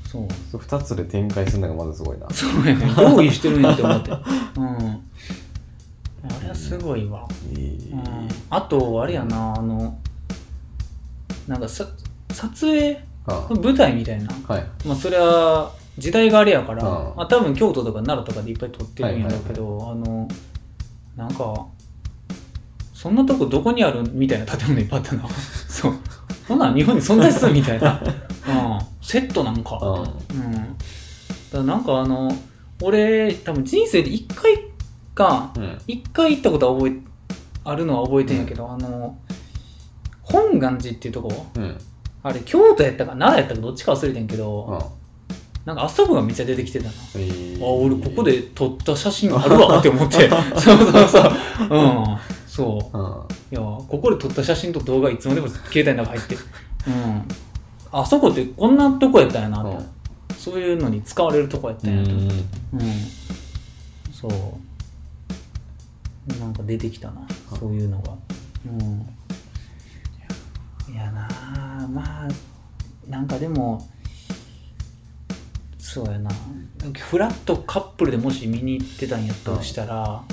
そう。そ2つで展開するのがまずすごいな。そうやね。用意してるんやって思って。うん。れすごいわ、えーうん、あとあれやなあのなんかさ撮影？あ舞台みたいな。はい。まあそれは時代があれやから、うんまあ、多分京都とか奈良とかでいっぱい撮ってるんやろうけど、あのなんかそんなとこどこにあるみたいな建物いっぱいあったな。そう。そんなん日本に存在するみたいな、うん、セットなんか、うん。うん、だからなんかあの俺多分人生で1回かうん。1回行ったことは覚えあるのは覚えてんやけど、あの本願寺っていうとこ？うん。あれ京都やったか奈良やったかどっちか忘れてんけど、うんなんかあそこがめっちゃ出てきてたな。えーあ、俺ここで撮った写真あるわって思って。そうそうそう。うん。そう。うんいや、ここで撮った写真と動画いつまでも携帯の中入ってる。うん。あそこってこんなとこやったんやなと、うんそういうのに使われるとこやったんやと。うん。そう。なんか出てきたな、そういうのが。うん。いやなあまあ、なんかでも、そうやな。フラットカップルでもし見に行ってたんやとしたら、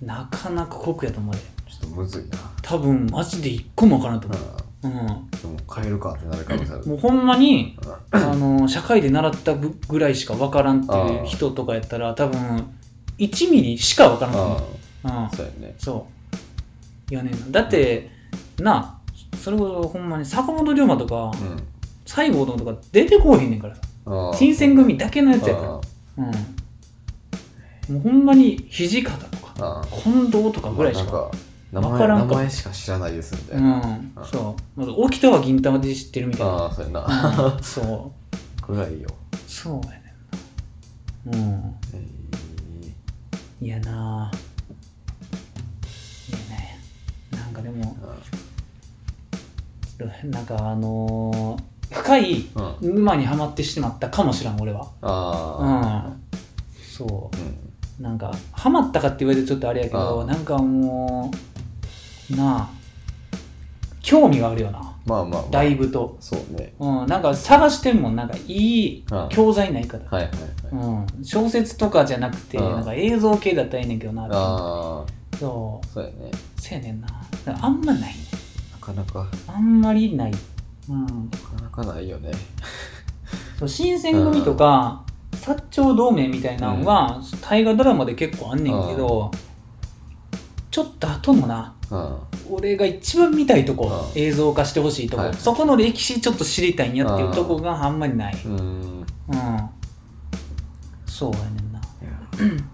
なかなか酷やと思うで。ちょっとむずいな多分マジで一個もわからんと思う。うん。でも変えるかってなる可能性あるもうほんまに、あの、社会で習ったぐぐらいしかわからんっていう人とかやったら、多分、1ミリしかわからんと思う。あうん。そうやねそう。いやねんな。だって、なあ、それこそほんまに坂本龍馬とか、うん西郷どんとか出てこうへんねんからさ。新選組だけのやつやから。あうん。もうほんまに土方とか、近藤とかぐらいしか。なんからんか名前しか知らないですみたういな、ん。そう。まず沖田は銀玉で知ってるみたいな。ああそうやな、うんそう。ぐらいよそうやねんな。うん。えいやなぁ。いやね。なんかでも、なんかあのー深い沼にはまってしまったかもしらん、俺は。うあん。そあうん。う。なんか、ハマったかって言われてちょっとあれやけど、あなんかもう、なあ、興味があるよな。まあまあ、まあ、だいぶと。そうね。うん、なんか探してんもん、なんかいいあ教材ないから。はいはいはい。うん、小説とかじゃなくて、うんなんか映像系だったらいいねんけどな。ってあそう。あそうやね。せやねんな。あんまないね。なかなか。あんまりないうん。なかなかないよね。そう新選組とか薩長同盟みたいなのは、大河ドラマで結構あんねんけど、ちょっと後のな。うん。俺が一番見たいとこ、うん。映像化してほしいとこ、はい。そこの歴史ちょっと知りたいんやっていうとこがあんまりない、うーん。うん。そうやねんな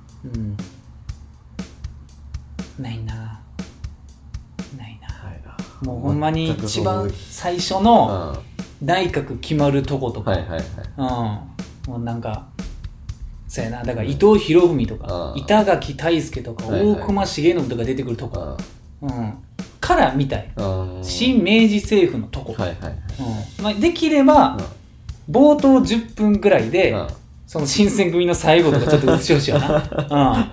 もうほんまに一番最初うん。のは内閣決まるとことか、いはいはい。うん。もうなんかそうやな。だから伊藤博文とか、うん。板垣退助とか、大隈重信とか出てくるとこ、あうん、から見たい。うん。新明治政府のとこ、はいはいはい。うん。まあ、できれば、冒頭10分ぐらいで、うん。その新選組の最後とかちょっと 映してほしいよな。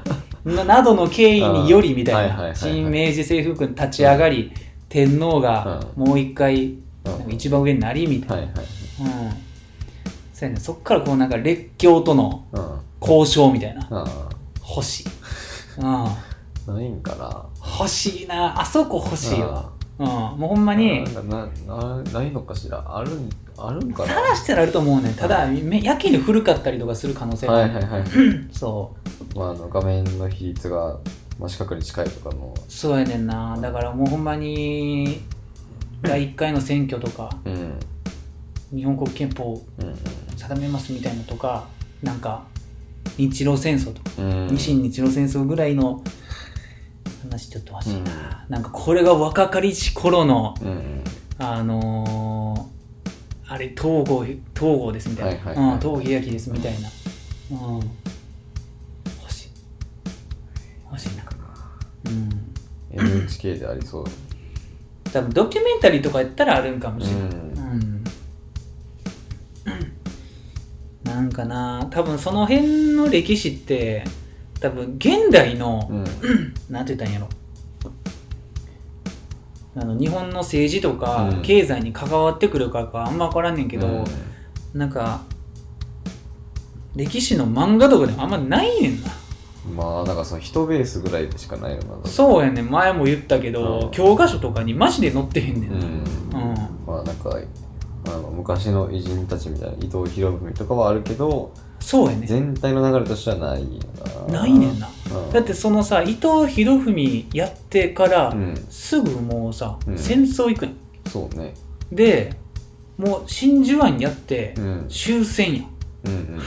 うん。ななどの経緯によりみたいな。新明治政府軍立ち上がり、天皇がもう一回、一番上になりみたいな。はいはいうん。そうやね。そっからこうなんか列強とのうん交渉みたいな。あ欲しい。うん。あ ないんかな欲しいな。あそこ欲しいわ。うん。もうほんまになん、かななないのかしらあるんあるんかな探したらあると思うねん。ただ、めやけに古かったりとかする可能性もあるはいはいはい そう。まああの画面の比率が真四角に近いとかも。そうやねんな。だからもうほんまに第1回の選挙とかうん。日本国憲法うん定めますみたいなとかなんか日露戦争とか、うん。日清日露戦争ぐらいの話ちょっと欲しいな、なんかこれが若かりし頃のうんうん。あのー、あれ東郷東郷ですみたいな、はいはいはい。うん、東郷秀明ですみたいな、うん、NHK でありそう。多分ドキュメンタリーとかやったらあるんかもしれない、うん。うん。なんかな。多分その辺の歴史って多分現代の、うん。なんて言ったんやろ。あの日本の政治とかうん。経済に関わってくるからかあんま分からんねんけど、うん。なんか歴史の漫画とかでもあんまないねんなまあああなんかその人ベースぐらいでしかないよな。そうやねん。前も言ったけど、うん。教科書とかにマジで載ってへんねんな、うん。うん。まあなんかあの昔の偉人たちみたいな伊藤博文とかはあるけどそうやねん。全体の流れとしてはないよな。ないねんな、うん。だってそのさ伊藤博文やってから、うん。すぐもうさ、うん。戦争行くん。そうね。でもう真珠湾やってうん。終戦やんうんうん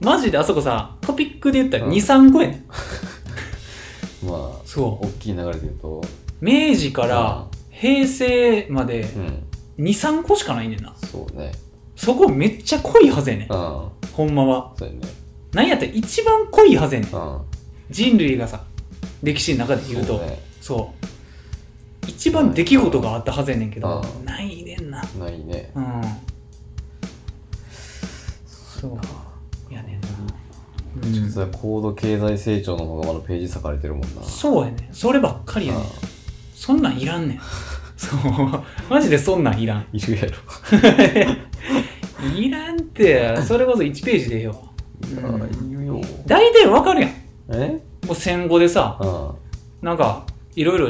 マジであそこさトピックで言ったらうん。23個やねん。まあそう。大きい流れで言うと。明治からうん。平成までうん。23個しかないねんな。そうね。そこめっちゃ濃いはずやねん。うん。ほんまは。そうやね。なんやったら一番濃いはずやねん。うん。人類がさ歴史の中で言うと。そうね。そう。一番出来事があったはずやねんけどうん。ないねんな。ないね。うん。そう高度経済成長の方がまだページ割かれてるもんな。そうやね。んそればっかりやね。そんなんいらんねん。そう。マジでそんなんいらん。いるやろ。いらんって。それこそ1ページでええわうんあいるよ。大体わかるやん。え？もう戦後でさうん。なんかいろいろ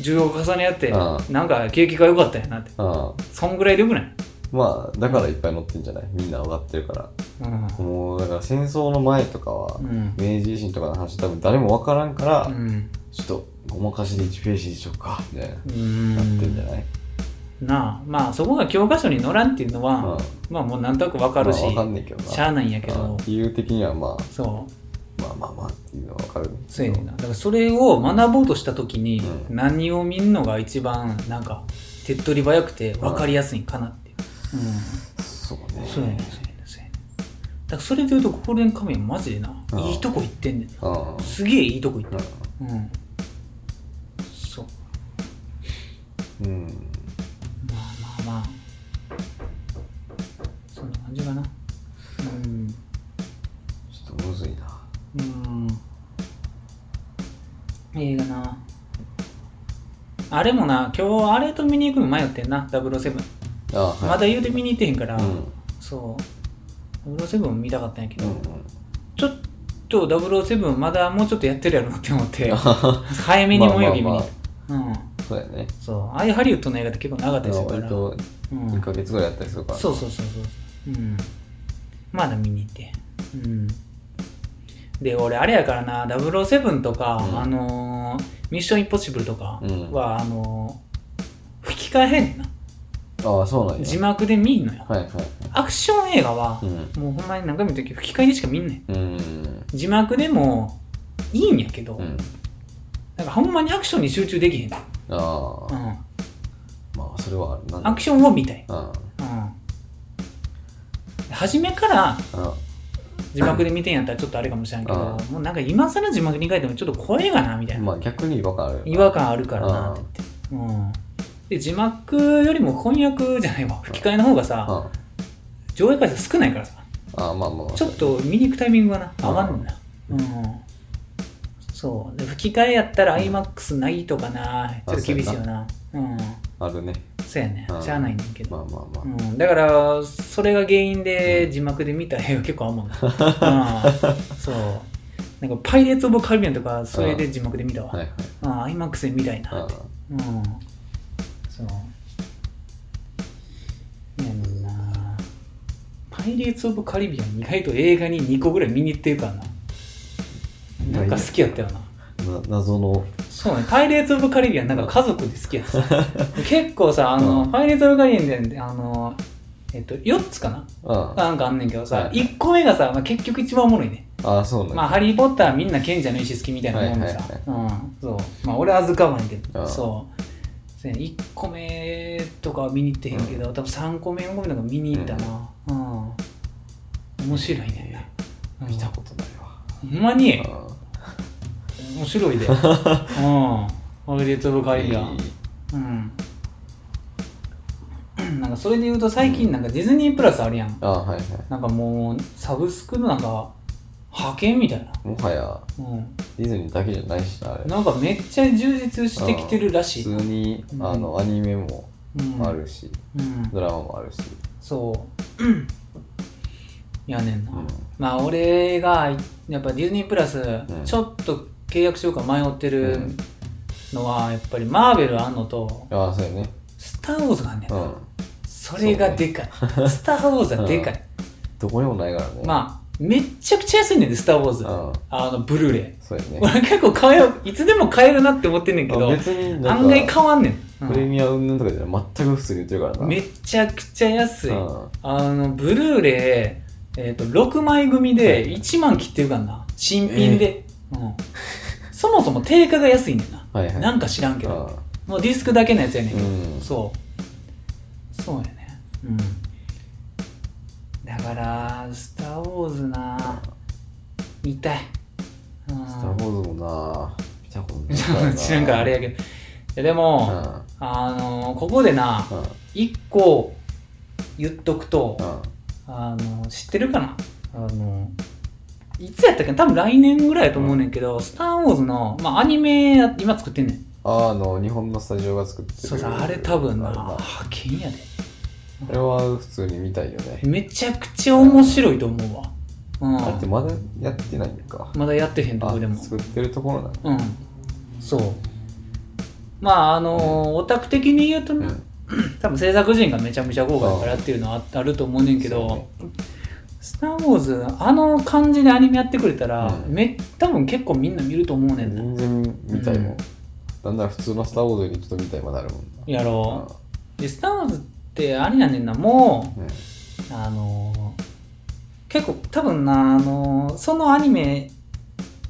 需要重ね合ってうなんか景気が良かったんやなってうんそんぐらいでよくないまあだからいっぱい載ってんじゃない？みんな上がってるから。うん。もうだから戦争の前とかは、うん。明治維新とかの話多分誰も分からんから、うん。ちょっとごまかしで1ページにしようかみたいな、うん。なってんじゃない？なあ。まあそこが教科書に載らんっていうのは、まあ。もうなんとなくわかるし、まあ、んねえけどな。しゃあないんやけど、理由的にはまあそう。まあまあまあっていうのは分かるそうやねんな。だからそれを学ぼうとした時にうん。何を見んのが一番なんか手っ取り早くて分かりやすいんかな。っていう、うん、そうねそうやねんそうやねんそうやねんだからそれでいうとゴールデンカムイはマジでな、うんいいとこ行ってんねん。すげえいいとこ行ってるううん。そう。ん、うん、まあまあまあ。そんな感じかな。うん。ちょっとむずいな。うん。映画な。あれもな今日あれと見に行くの迷ってんな007あはい。まだ言うて見に行ってへんから、うん。そう。007も見たかったんやけど、うんうん。ちょっと007まだもうちょっとやってるやろなって思って 早めにも泳ぎ見に行った、うん。そうやね。そう。ああいうハリウッドの映画って結構長かったりするから。割とうん。1ヶ月ぐらいやったりするから、そうそうそうそう。うん。まだ見に行って。うん。で俺あれやからな007とか、うん。あのーミッションインポッシブルとかうん。は、あのー吹き替えへんねんなああそうなんや。字幕で見んのよ。はいはい。アクション映画はう、ん。もうほんまに何回も言ったけど吹き替えでしか見んねん。うん。字幕でもいいんやけど、うん。なんかほんまにアクションに集中できへんああ。うん、まあそれはあるな。アクションを見たい、うん。うん、初めからうん。字幕で見てんやったらちょっとあれかもしれんけど、うもうなんか今更字幕に書いてもちょっと声がなみたいな、まあ逆に違和感ある違和感あるからなって言って、うん、で字幕よりも翻訳じゃないわ。吹き替えの方がさ、あ上映回数少ないからさ。あまあまあちょっと見に行くタイミングがな。合わんねんなうん。そう。で吹き替えやったら iMAX ないとかな。ちょっと厳しいよな。うん。あるね。そうやね。うん。しゃあないねんけど、まあまあまうん、だからそれが原因で字幕で見た映画結構あんもんな、うん、そう。なんかパイレーツ・オブ・カリビアンとかそれで字幕で見たわ、あはいはい。ああ iMAX で見たいなあって。うんそういやねんな。パイレーツ・オブ・カリビアン意外と映画に2個ぐらい見に行ってるからな。なんか好きやったよな。な謎の。そうね、パイレーツ・オブ・カリビアンなんか家族で好きやつ 結構さ、あの、パイレーツ・オブ・カリビアンで、あの、えっと、4つかな。あなんかあんねんけどさ、はい1個目がさ、まあ、結局一番おもろいね。ああそうなんまあ、ハリー・ポッターみんな賢者の石好きみたいなもんでさ、はいうん、そう。まあ、俺は預かわんけど、ああ。そう。そうやね、1個目とかは見に行ってへんけど、多分3個目、4個目とか見に行ったな。うん。面白いね。うん見たことないわほんまに？あ面白いで。うん。パイレーツ・オブ・カリビアうん。なんかそれで言うと最近なんかディズニープラスあるやん。あはいはいなんかもうサブスクのなんか派遣みたいな。もはやうディズニーだけじゃないしなあれ。ん。なんかめっちゃ充実してきてるらしい。普通にうん。あのアニメもうんあるしうん。ドラマもあるし。そう。やねんな、うん。まあ俺がやっぱディズニープラスん。ちょっと契約しようか迷ってるのはやっぱりマーベルあんのとああそうやね。スター・ウォーズがあんねんな、うん。それがでかい、スター・ウォーズはでかい、どこにもないからね。まあめっちゃくちゃ安いねんでスター・ウォーズ、うん。あのブルーレイ。そうやね。俺結構買えよ。いつでも買えるなって思ってんねんけどあ別に案外変わんねん、プレミア云々とかじゃ全く普通に言ってるからな。めちゃくちゃ安い、うん。あのブルーレイ、えー、と6枚組で1万切ってるからな。新品で、うん、そもそも定価が安いねんな、はいはい。なんか知らんけど。あもうディスクだけのやつやねんけど、うん。そう。そうやね。うんだから「スター・ウォーズな。見たい、うん、スター・ウォーズもな見たことない 知らんからあれやけど。いやでも、あのここでなうん。うん一個言っとくと、うん。あの知ってるかな？あのいつやったっけな？多分来年ぐらいやと思うねんけど「スター・ウォーズの」まあ、アニメや今作ってんねん。ああの日本のスタジオが作ってる。そうそうあれ多分な。派遣やであれは普通に見たいよね。めちゃくちゃ面白いと思うわ。うん。あれってまだやってないんか。まだやってへんとあこでも。作ってるところなのうん。そう。まああのーオタク的に言うとな、うん。多分制作陣がめちゃめちゃ豪華だからっていうのはああると思うねんけど、スター・ウォーズあの感じでアニメやってくれたら、うん。め多分結構みんな見ると思うねんな、全然見たいもん、うん。だんだん普通のスター・ウォーズよりちょっと見たいもなるもんな。やろう。でスター・ウォーズってあれやねんなもうあのー結構多分なあのーそのアニメ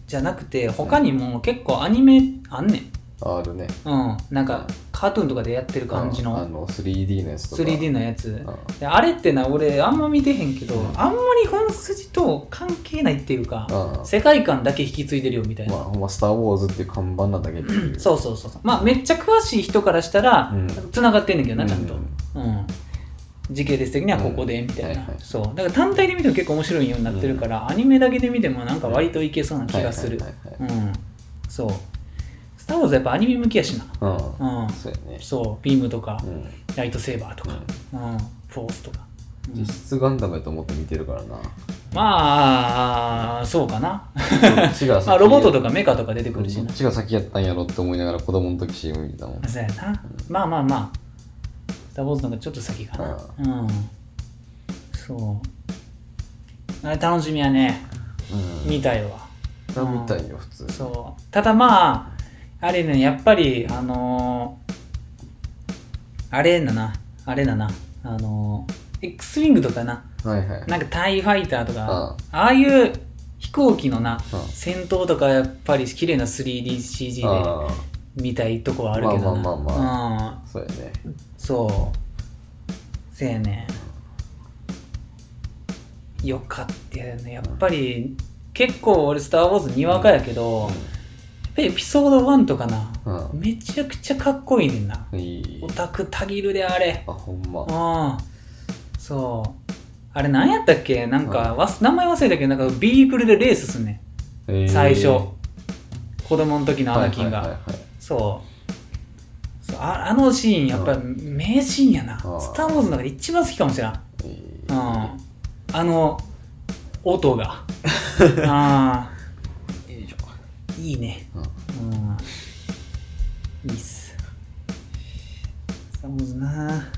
じゃなくて他にも結構アニメあんねん。あるね。うん。なんかカートゥーンとかでやってる感じあの 3D のやつとか。3D のやつ。うん。であれってな俺あんま見てへんけど、うん。あんまり本筋と関係ないっていうか、うん。世界観だけ引き継いでるよみたいな、まあほんまスター・ウォーズっていう看板なだけっていうそうそうそうそう。まあめっちゃ詳しい人からしたらうん。つながってんねんけどなちゃんと、ううん。ん時系列的にはここでみたいな、はいはい。そう。だから単体で見ても結構面白いようになってるから、アニメだけで見てもなんか割といけそうな気がする。うん。そう。スター・ウォーズやっぱアニメ向きやしな。はいうん。うん。そうやね。そう。ビームとか、うん。ライトセーバーとか、うん。フォースとか、うん。実質ガンダムやと思って見てるからな。まあそうかな。あロボットとかメカとか出てくるしな。どっちが先やったんやろって思いながら子供の時 CM 見てたもん。そうやな。まあまあまあ。スター・ウォーズの方がちょっと先かな。うん。そう。あれ楽しみやね。うん。見たいわ。見たいよ普通。そう。ただまああれねやっぱりあのーあれだな。あれだな。あのー X ウィングとかな。はいはい。なんかタイファイターとか。あああいう飛行機のなうん。戦闘とかやっぱり綺麗な 3DCG であ見たいとこはあるけどな。まあまあまうん。あそうやねそう。せやねよかったよね。やっぱり結構俺「スター・ウォーズ」にわかやけど、やっぱりエピソード1とかな、うめちゃくちゃかっこいいねんな。オタクたぎるであれ。あほんま。うん。そう。あれ何やったっけ？なんか、わす名前忘れたけどなんかビークルでレースすんねん。最初。子供の時のアナキンが、そうああのシーンやっぱり名シーンやな「あスター・ウォーズ」の中で一番好きかもしれん、うん、えあの音が。あーいいね。うん。うん。いいっす。スター・ウォーズな。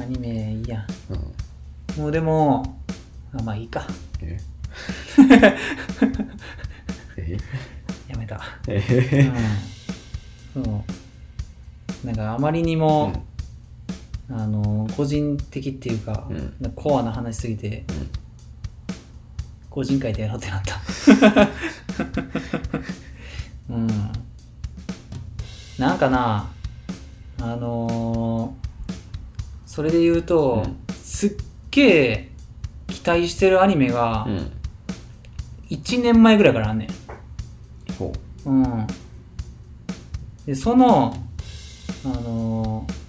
アニメいいやうん。もうでもあまあいいか。え？え？やめた。え？うんそう。なんかあまりにも、あの個人的っていうか、うん。なんかコアな話すぎて、うん。個人会でやろうってなった。うん。なんかなあのーそれで言うと、うん。すっげえ期待してるアニメがうん。1年前ぐらいからあんねん。ほうん。で、その、あのー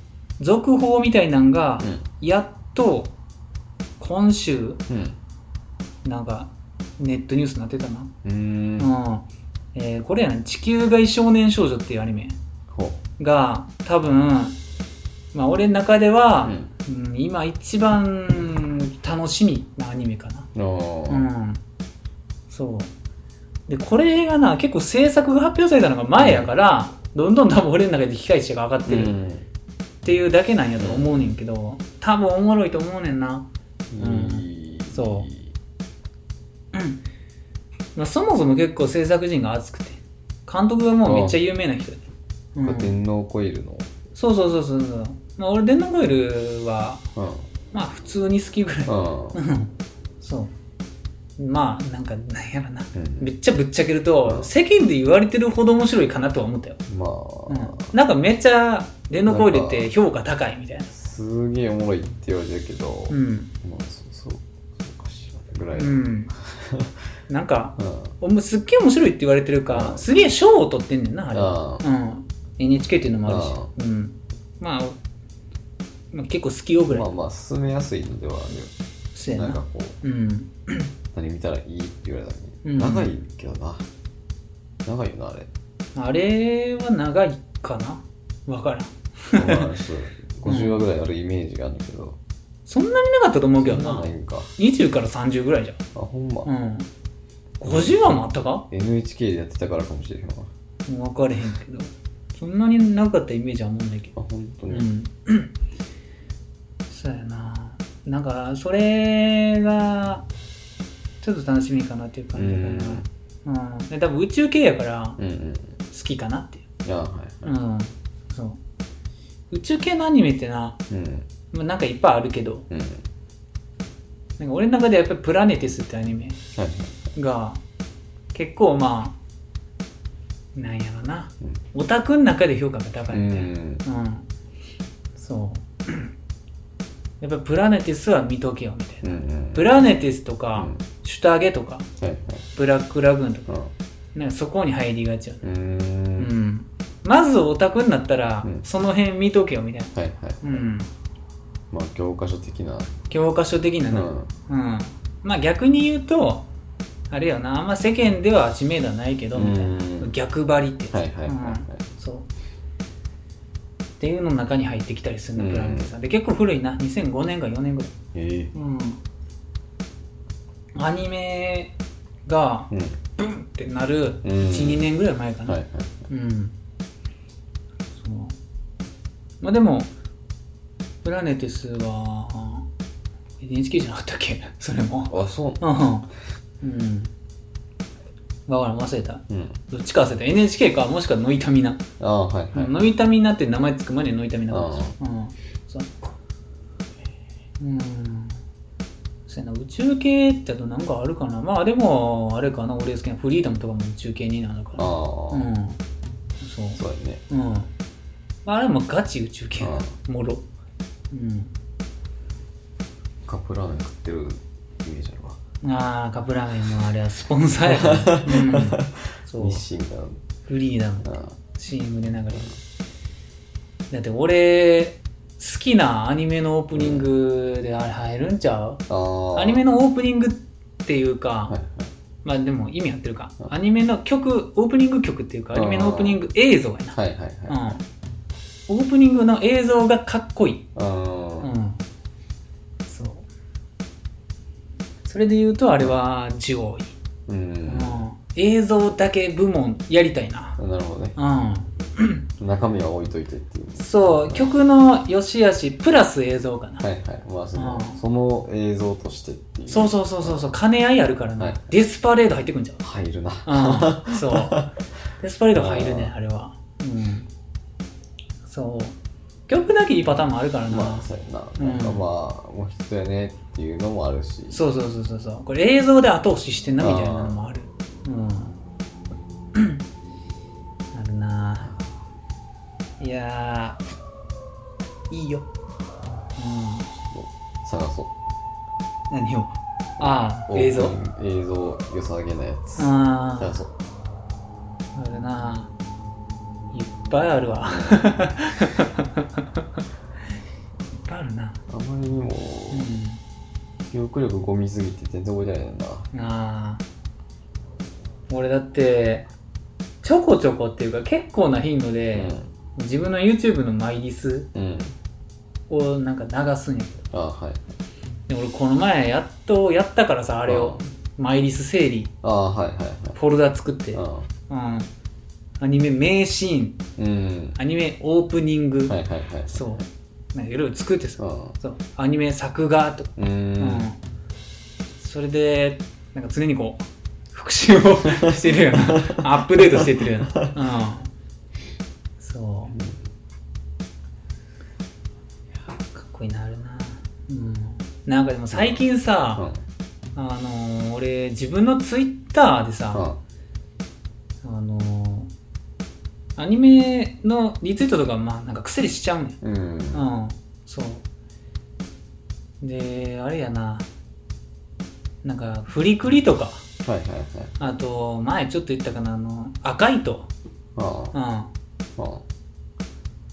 続報みたいなんが、やっと、今週、うん。なんか、ネットニュースになってたな。ううん。えーこれやね、地球外少年少女っていうアニメ。ほが、多分、まあ、俺の中では、ううん。うん今一番楽しみなアニメかな。うん。そう。でこれがな結構制作が発表されたのが前やから、どんどん多分俺の中で機械値が上がってるっていうだけなんやと思うねんけど多分おもろいと思うねんな、うん。そう。まあ、そもそも結構制作陣が熱くて監督がもうめっちゃ有名な人で、うん。電脳コイルの？そうそうそうそうそう、まあ、俺電脳コイルはうん。まあ普通に好きぐらい。うん。うん。そうまあなんかなんやろな。うん。めっちゃぶっちゃけるとうん。世間で言われてるほど面白いかなとは思ったよ、まうん。あ、なんかめっちゃ電脳コイルって評価高いみたいな。すげえおもろいって言われてるけど、うん。まあそうそうそうかしらぐらい、ううん。ん なんかうん。おもすっげえ面白いって言われてるかうん。すげえ賞を取ってんねんなあれ。あうん、NHK っていうのもあるし。あうん。まあ、まあ、結構好きよぐらい、まあまあ進めやすいのではあるよ。そうやな。なんかこう。うん何見たらいいって言われたのに、うん。長いけどな。長いよなあれ。あれは長いかな？わからん。まあそう。50話ぐらいあるイメージがあるんだけど、そんなになかったと思うけどそんななないんか。20から30ぐらいじゃん。あほんま、うん。50話もあったか？NHK でやってたからかもしれへんわ。分かれへんけど。そんなになかったイメージはあんまんないけど。あ本当に、うん。そうやな。なんかそれがちょっと楽しみかなっていう感じだかな。うん。で多分宇宙系やからうんうん。好きかなっていう。いやはいはい。うんそう。宇宙系のアニメってな、うん。まあ、なんかいっぱいあるけどうん。はいなんか俺の中でやっぱり「プラネテス」ってアニメはい。が結構まあなんやろな。うん。オタクの中で評価が高いみたいな。うん。うん。そうやっぱプラネテスは見とけよみたいな、うんうんプラネテスとか、うん。シュタゲとかはいはい。ブラックラグーンとかうなんかそこに入りがちよね。ん。うん。んまずオタクになったら、うん。その辺見とけよみたいな。はいはい。うん。まあ教科書的な。教科書的なな、うん。うん、まあ逆に言うとあれよなあんま世間では知名度はないけどみたいな。うん。逆張りってやつ。はいはいはいはい。うん。そうっていうのの中に入ってきたりするのうんプラネテさん。で結構古いな。2005年か4年ぐらい。ええ。うん。アニメがうん。ブンってなるうん。12年ぐらい前かな、はいはいうん。そう。まあでもプラネテスは NHK じゃなかったっけ？それも。あそう。うん。うんわからん忘れた。うん。どっちか忘れた。NHK かもしくはノイタミナ、ああはいはい。ノイタミナって名前つくまでノイタミナかもしれあんうん。そう。うん。そうやな。宇宙系ってあとなんかあるかな。まあでもあれかな。俺好きなフリーダムとかも宇宙系になるから。ああ、うん。そう。そうやね。うん。まああれもガチ宇宙系。あもろ。うん。カップラーメン食ってるイメージあるわああカップラーメンのあれはスポンサーやから、うん、そう日清がフリーダム。あ CM で流れる。だって俺好きなアニメのオープニングであれ入るんちゃう？あアニメのオープニングっていうか、はいはい。まあでも意味合ってるか。うんアニメの曲オープニング曲っていうかアニメのオープニング映像やな。はいはいはい。うん、オープニングの映像がかっこいい、あそれで言うとあれは上位、ううん。ん、映像だけ部門やりたいな。なるほどね。うん。中身は置いといてっていう。そう。曲の良し悪しプラス映像かな、はいはい。まあそのうん。その映像としてっていう。そうそうそうそうそう。兼ね合いあるからな、はい。デスパレード入ってくんじゃん。入るな。うん、そう。デスパレード入るね、あれは。うん。そう。曲だけいいパターンもあるからな。まあそうやな。なんかまあもう一つやねっていうのもあるしそうそうそうそうそう。これ映像で後押ししてんなみたいなのもある。うん。あるな。いやー、いいよ。う。探そうん何を？ああ、映像映像良さげなやつあ探そうあ、あるな。いっぱいあるわ。いっぱいあるな。あまりにもうん。記憶力ゴミすぎて全然覚えてないねんな。ああ俺だってちょこちょこっていうか結構な頻度で、自分の YouTube のマイリスうん。うんをなんか流すんやけあはい。どで俺この前やっとやったからさあれを。マイリス整理。ああはいはいはい。フォルダ作って、うん、あアニメ名シーン。ーうん。アニメオープニング、はいはいはい。そうなんかいろいろ作ってさ、うそうアニメ作画とか、んううん。ん。それでなんか常にこう復習をしてるような アップデートしてってるような、うん、そう。いやかっこいいなあるな、うん、なんかでも最近さ、あのー俺自分のツイッターでさ、あのーアニメのリツイートとかまあなんか癖でしちゃうねん。うん。うん。うんそう。であれやな。なんかフリクリとか。はいはいはい。あと前ちょっと言ったかなあの赤糸。あうん。あ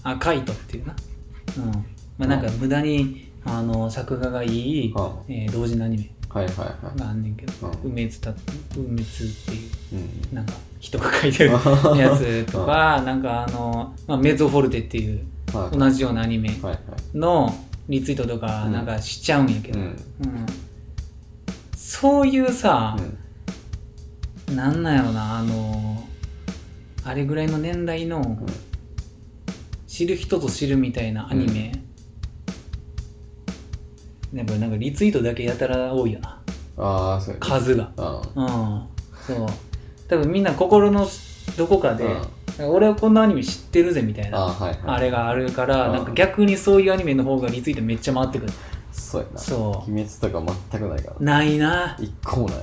あ。赤糸っていうな。うん。まあなんか無駄にあの作画がいい、あえー同時のアニメはいはいはがあんねんけど。うん。梅津た梅津っていう。いうん。なんか人が書いてる やつとかなんかあの、まあ、メゾフォルテっていうはい。同じようなアニメのリツイートとかうん。なんかしちゃうんやけど、うん。うん。そういうさ、うん。なんなんやろなあのあれぐらいの年代の、知る人ぞ知るみたいなアニメ、やっぱなんかリツイートだけやたら多いよな。ああそ数が。あうん。そう多分みんな心のどこかで、俺はこんなアニメ知ってるぜみたいあなはいはい。あれがあるから、うん。なんか逆にそういうアニメの方がリツイートめっちゃ回ってくる。そうやな。そ鬼滅とか全くないから。うないな。一個もない。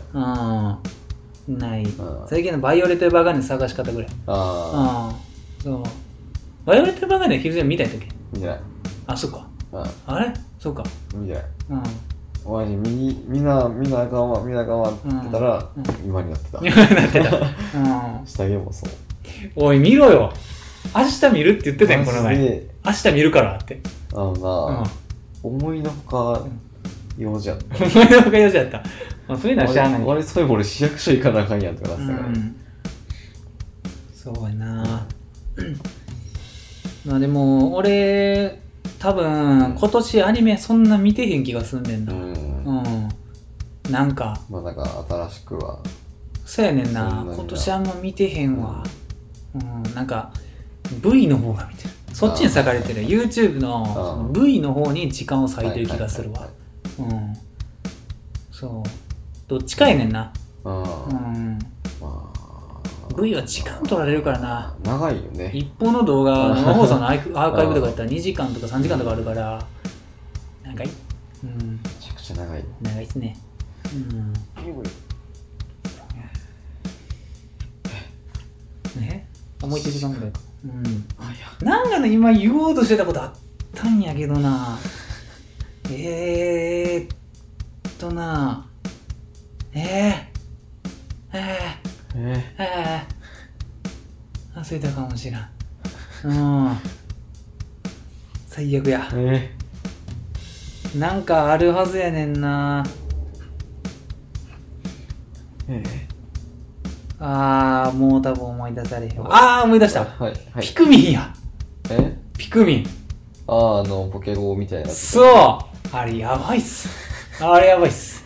うん。ない、ん。最近のバイオレット・エヴァーガーデ探し方ぐらい。ああうん。そう。バイオレット・エヴァーガーデンヒルズ見たい時見てない。あそっか。うあれ？そうか。ん見てない。うんお前みにみんなみんなあかんわみんなあかんわって言ってたら、うん。今になってた。今なってた、うん、下着もそう。おい見ろよ。明日見るって言ってたやんこの前。明日見るからって。あのうん。な、思いのほか用事やった。お前の方がよしやった、まあ、そういうのはしゃあない。俺俺そういえば俺市役所行かなあかんやんとかなってうたから、ん。そうやな。まあでも俺多分今年アニメそんな見てへん気がすんねんうな、ん。うん。なんか。まあなんか新しくは。そうやねんな。そんなにな今年あんま見てへんわ。うん、なんか V の方が見てる。そっちに割かれてる。YouTube のその V の方に時間を割いてる気がするわ。はいうん。そう。どっちかやねんな。はいはいうん。ま V は時間取られるからな。あ長いよね。一本の動画 生放送のアーカイブとかやったら2時間とか3時間とかあるから。長い。うん。めちゃくちゃ長い。よ長いっすね。うん。ね？あもう1時間ぐらいかうん。あいやなんかね今言おうとしてたことあったんやけどな。えー、っとな。えー、えー、ええー、忘れたかもしらん。うん。最悪や。ー、えなんかあるはずやねんな。ー、えあーもう多分思い出されへんわ。あー思い出しー、た。はい。はい。ピクミンや。え？ピクミン。あああのポケゴーみたいなやつ。そう。あれやばいっす。あれやばいっす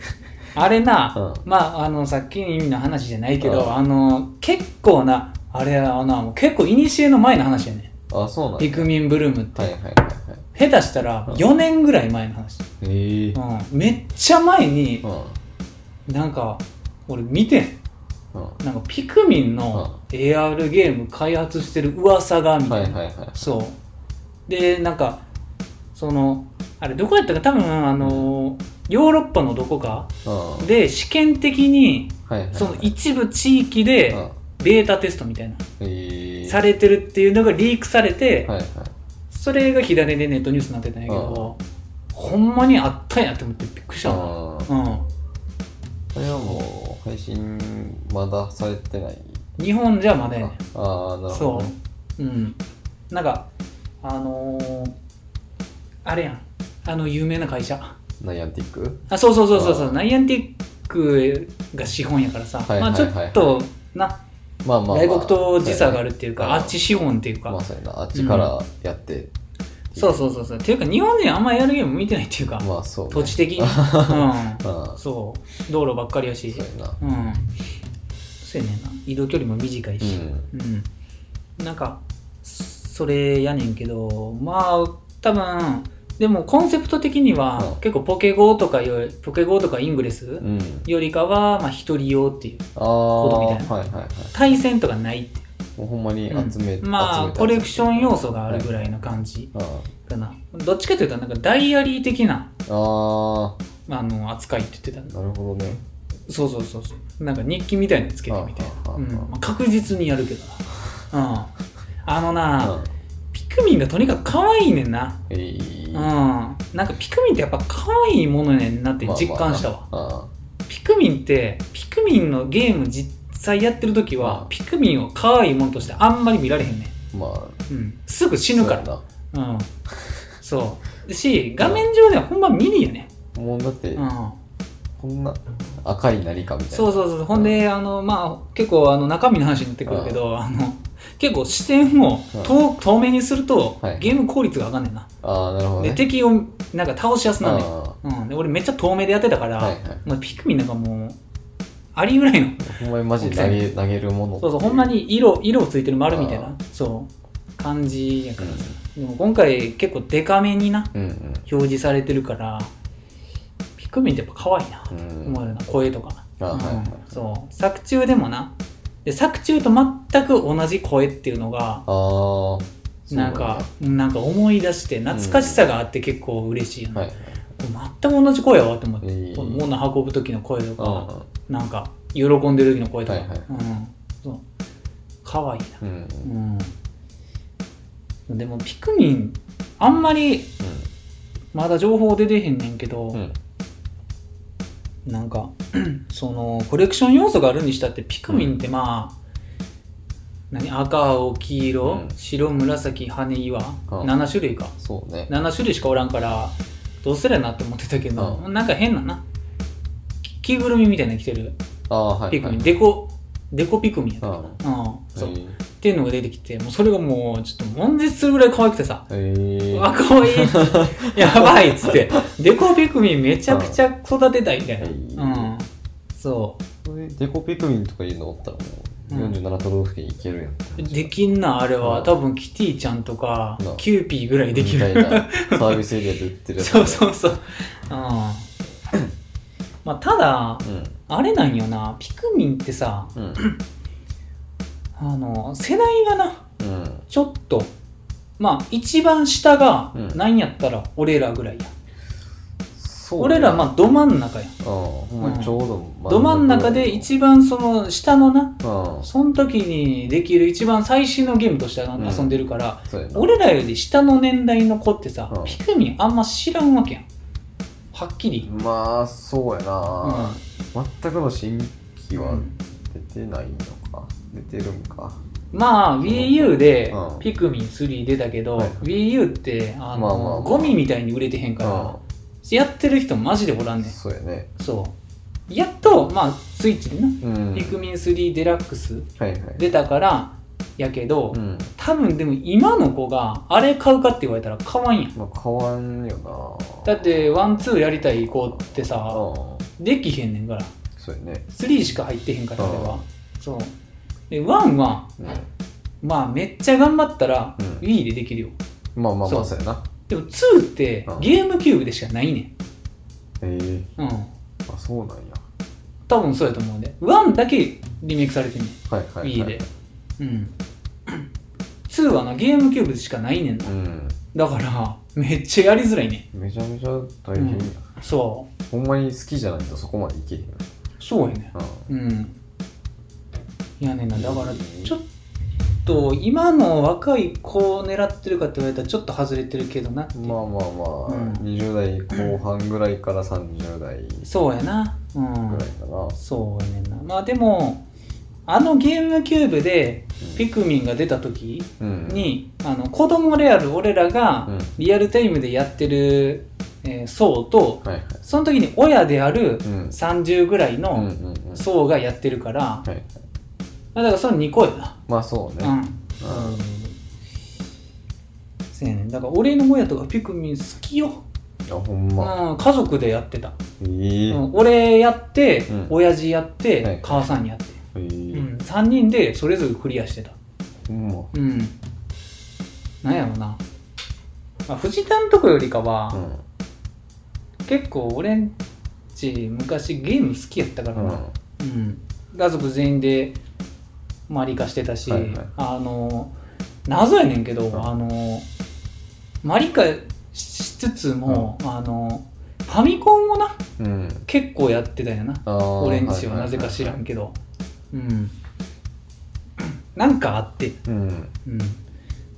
あれな、うん。まああのさっきの意味の話じゃないけど、うん。あの結構なあれはな結構古の前の話やね。あそうなんや。ピクミンブルームって、はいはいはいはい。下手したら4年ぐらい前の話、え。ー、うん、めっちゃ前にうん。なんか俺見てん。うん。なんかピクミンの AR ゲーム開発してる噂がみたな、はいいはいはい。そう。でなんかそのあれどこやったか多分あのヨーロッパのどこかうん。で試験的にはいはいその一部地域でうん。ベータテストみたいなえー、されてるっていうのがリークされてはいはい。それが左でネットニュースになってたんやけどほんまにあったんやって思ってびっくりしたなあうん。これはもう配信まだされてない？日本じゃまだやねん。ああなるほどそね、う。うん。なんかあのー、あれやん。あの有名な会社ナイアンティック？あそうそうそうそうそう。ナイアンティックが資本やからさ、はいまあちょはい。はいっとな。まあまあ、まあ、外国と時差があるっていうか、はいあっち資本っていうか、まあそうやな。あっちからやって、そうそうそうそう。っていうか日本人あんまやるゲーム見てないっていうか、まあそう、ね、土地的に、うん、あそう。道路ばっかりやし。そうやな。うん。そうやねんな。移動距離も短いし。うん。うん、なんかそれやねんけどまあ多分でもコンセプト的には、うん。結構ポケゴーとかよりポケゴーとかイングレスうん。よりかは、まあ、一人用っていうああことみたいな。はいはいはい。対戦とかないっていう。もうほんまに集め、うんまあコレクション要素があるぐらいの感じかな、どっちかというとなんかダイアリー的なあー。あの扱いって言ってたなるほどね。そうそうそうそう。なんか日記みたいなのつけてみたいな、うん。まあ、確実にやるけどな、うん、あのな、うん。ピクミンがとにかく可愛いねんな。えいうん。なんかピクミンってやっぱ可愛いものねんなって実感したわ、あピクミンってピクミンのゲーム実際やってる時は、うん。ピクミンを可愛いものとしてあんまり見られへんねん、まあ。うん、すぐ死ぬから。そうん。そう。し画面上ではほんまミニやねなもうだって、うん。こんな赤い何かみたいな。そうそうそうほんであのまあ結構あの中身の話になってくるけどあの結構視点を遠透明にするとはい。ゲーム効率が上がんねんな。ああなるほどね。で敵をなんか倒しやすなんねん。あうん、で俺めっちゃ遠目でやってたから、はいはい。もうピクミンなんかもうありぐらいのー ほんまにマジで投げ投げるもの。そうそうほんまに色色ついてる丸みたいあなそう感じやから。さ、でも今回結構デカめになうん表示されてるからピクミンってやっぱ可愛いな、うん。うん思えるな声とか。あはいはい。そう。作中でもなで作中と全く同じ声っていうのがあなんか、なんか思い出して懐かしさがあって結構嬉しいよね、はいはい。全く同じ声やわって思って、えー物運ぶ時の声とか、あなんか喜んでる時の声とか、はいはい。うん。そう。可愛いーうんうん。な、うん、でもピクミンあんまりまだ情報出てへんねんけど、うんなんか そのコレクション要素があるにしたってピクミンってまあ、何？赤青黄色、うん。白紫羽岩、うん。7種類か。そうね。7種類しかおらんからどうすりゃなって思ってたけど、うなんか変なな。き着ぐるみみたいなの着てるああはいピクミン、はいデコデコピクミンやったかな、うん。うん。そう、えーっていうのが出てきてもうそれがもうちょっと悶絶するぐらい可愛くてさ。えー。うわ可愛い。やばいっつって。デコピクミンめちゃくちゃ育てたいみたいな、うんうん。そう。デコピクミンとかいうのおったらもううん。47都道府県いけるやんできんなあれは、うん多分キティちゃんとか、なキューピーぐらいできる。みたいな。サービスエリアで売ってるやつ。そうそうそう。うん。まあただうん。あれなんよな。ピクミンってさうんあの世代がなうん。ちょっとまあ一番下がうん。何やったら俺らぐらいや、そう俺らまあど真ん中や。あほんちょうどど真ん中で一番その下のなうん。その時にできる一番最新のゲームとしてうん。遊んでるから、俺らより下の年代の子ってさ、うん。ピクミンあんま知らんわけやん。はっきり、まあそうやな。う全くの新規はうん出てないのか出てるんか。まあ WiiU でうん。ピクミン3出たけど、はい。WiiU ってあの、まあまあまあ。ゴミみたいに売れてへんから、やってる人マジでおらんねん。そうやね。そう。やっとまあスイッチでな、うん。ピクミン3デラックスはいはい。出たからやけど、うん。多分でも今の子があれ買うかって言われたら買わんやん。まあ変わんよな。だってワンツーやりたい子ってあさあできへんねんから。そうやね。3しか入ってへんからあれは。うん。そうで1はうん。まあめっちゃ頑張ったらうん。Wii でできるよ。まあまあそうまあそう。やな。でも2ってうん。ゲームキューブでしかないねええんうん。あそうなんや。多分そうやと思うんで1だけリメイクされてんねん。はいはいはい。Wii で。うん。2はなゲームキューブでしかないねんな。うん。だからめっちゃやりづらいねん。めちゃめちゃ大変や、そう。ほんまに好きじゃないとそこまでいけへん。そうやねうん。うん。いやねんな。だからちょっと今の若い子を狙ってるかって言われたらちょっと外れてるけどなまあまあまあ、うん。20代後半ぐらいから30代そうやな。うん。ぐらいかな、そうやねんな。まあでもあのゲームキューブでピクミンが出た時うん。に、あの子供である俺らがうん。リアルタイムでやってる、えー層とはいはい。その時に親であるうん。30ぐらいの層がやってるから、はいはいまあだからその2個やな。まあそうね、うん。うん。そうやね。んだから俺の親とかピクミン好きよ、あほんま。うん、家族でやってた、ええ。うん、俺やって、うん。親父やって、はい。母さんやって、ええ。うん、3人でそれぞれクリアしてた。ほんま。うん。なんやろな、まあ、藤田のとこよりかは、うん。結構俺んち昔ゲーム好きやったからな、うん。うん、家族全員でマリカしてたし、はいはい。あの謎やねんけど、ん。あのマリカしつつも、あのファミコンをなうん。結構やってたよなあー俺んちはなぜか知らんけど。うん。なんかあって、うん。うん、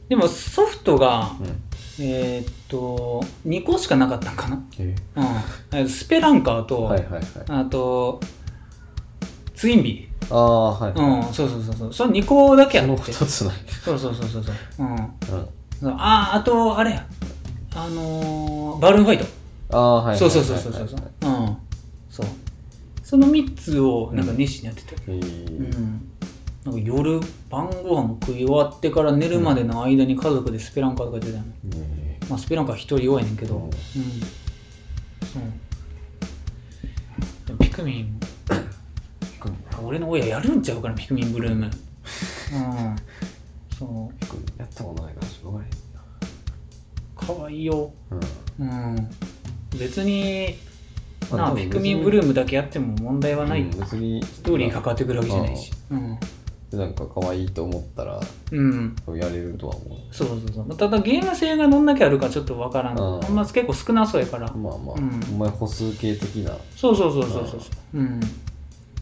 でもソフトがうん。えーっと2個しかなかったんかな、えうん、スペランカーと、はいはいはい。あとツインビああはいーうんそうそうそうそう。その2個だけあそのって2つない。そうそうそうそうそう。うん。うん。そうあああとあれや。あのー、バルーンファイト。ああはいはいそうそうそうそうそうそう。うん。そう。その3つをなんかうん熱心にやってて。ええうん、なんか夜晩ご飯食い終わってから寝るまでの間に家族でスペランカーとか出たの、えまあスペランカー一人多いねんけど。ううんん、そう。でもピクミン俺の親やるんちゃうかなピクミンブルーム。うん。そう。やったことないからしょうがない。かわいいよ。うん。うん。別にあなあピクミンブルームだけやっても問題はない、うん別に。ストーリーかかってくるわけじゃないし。うん、でなんか可愛いと思ったらうん、やれるとは思そうそうそう。ただゲーム性がどんだけあるかちょっとわからん。うん。ま結構少なそうやから。うまあまあ、うん。お前歩数計的な。そうそうそうそうそう。そううん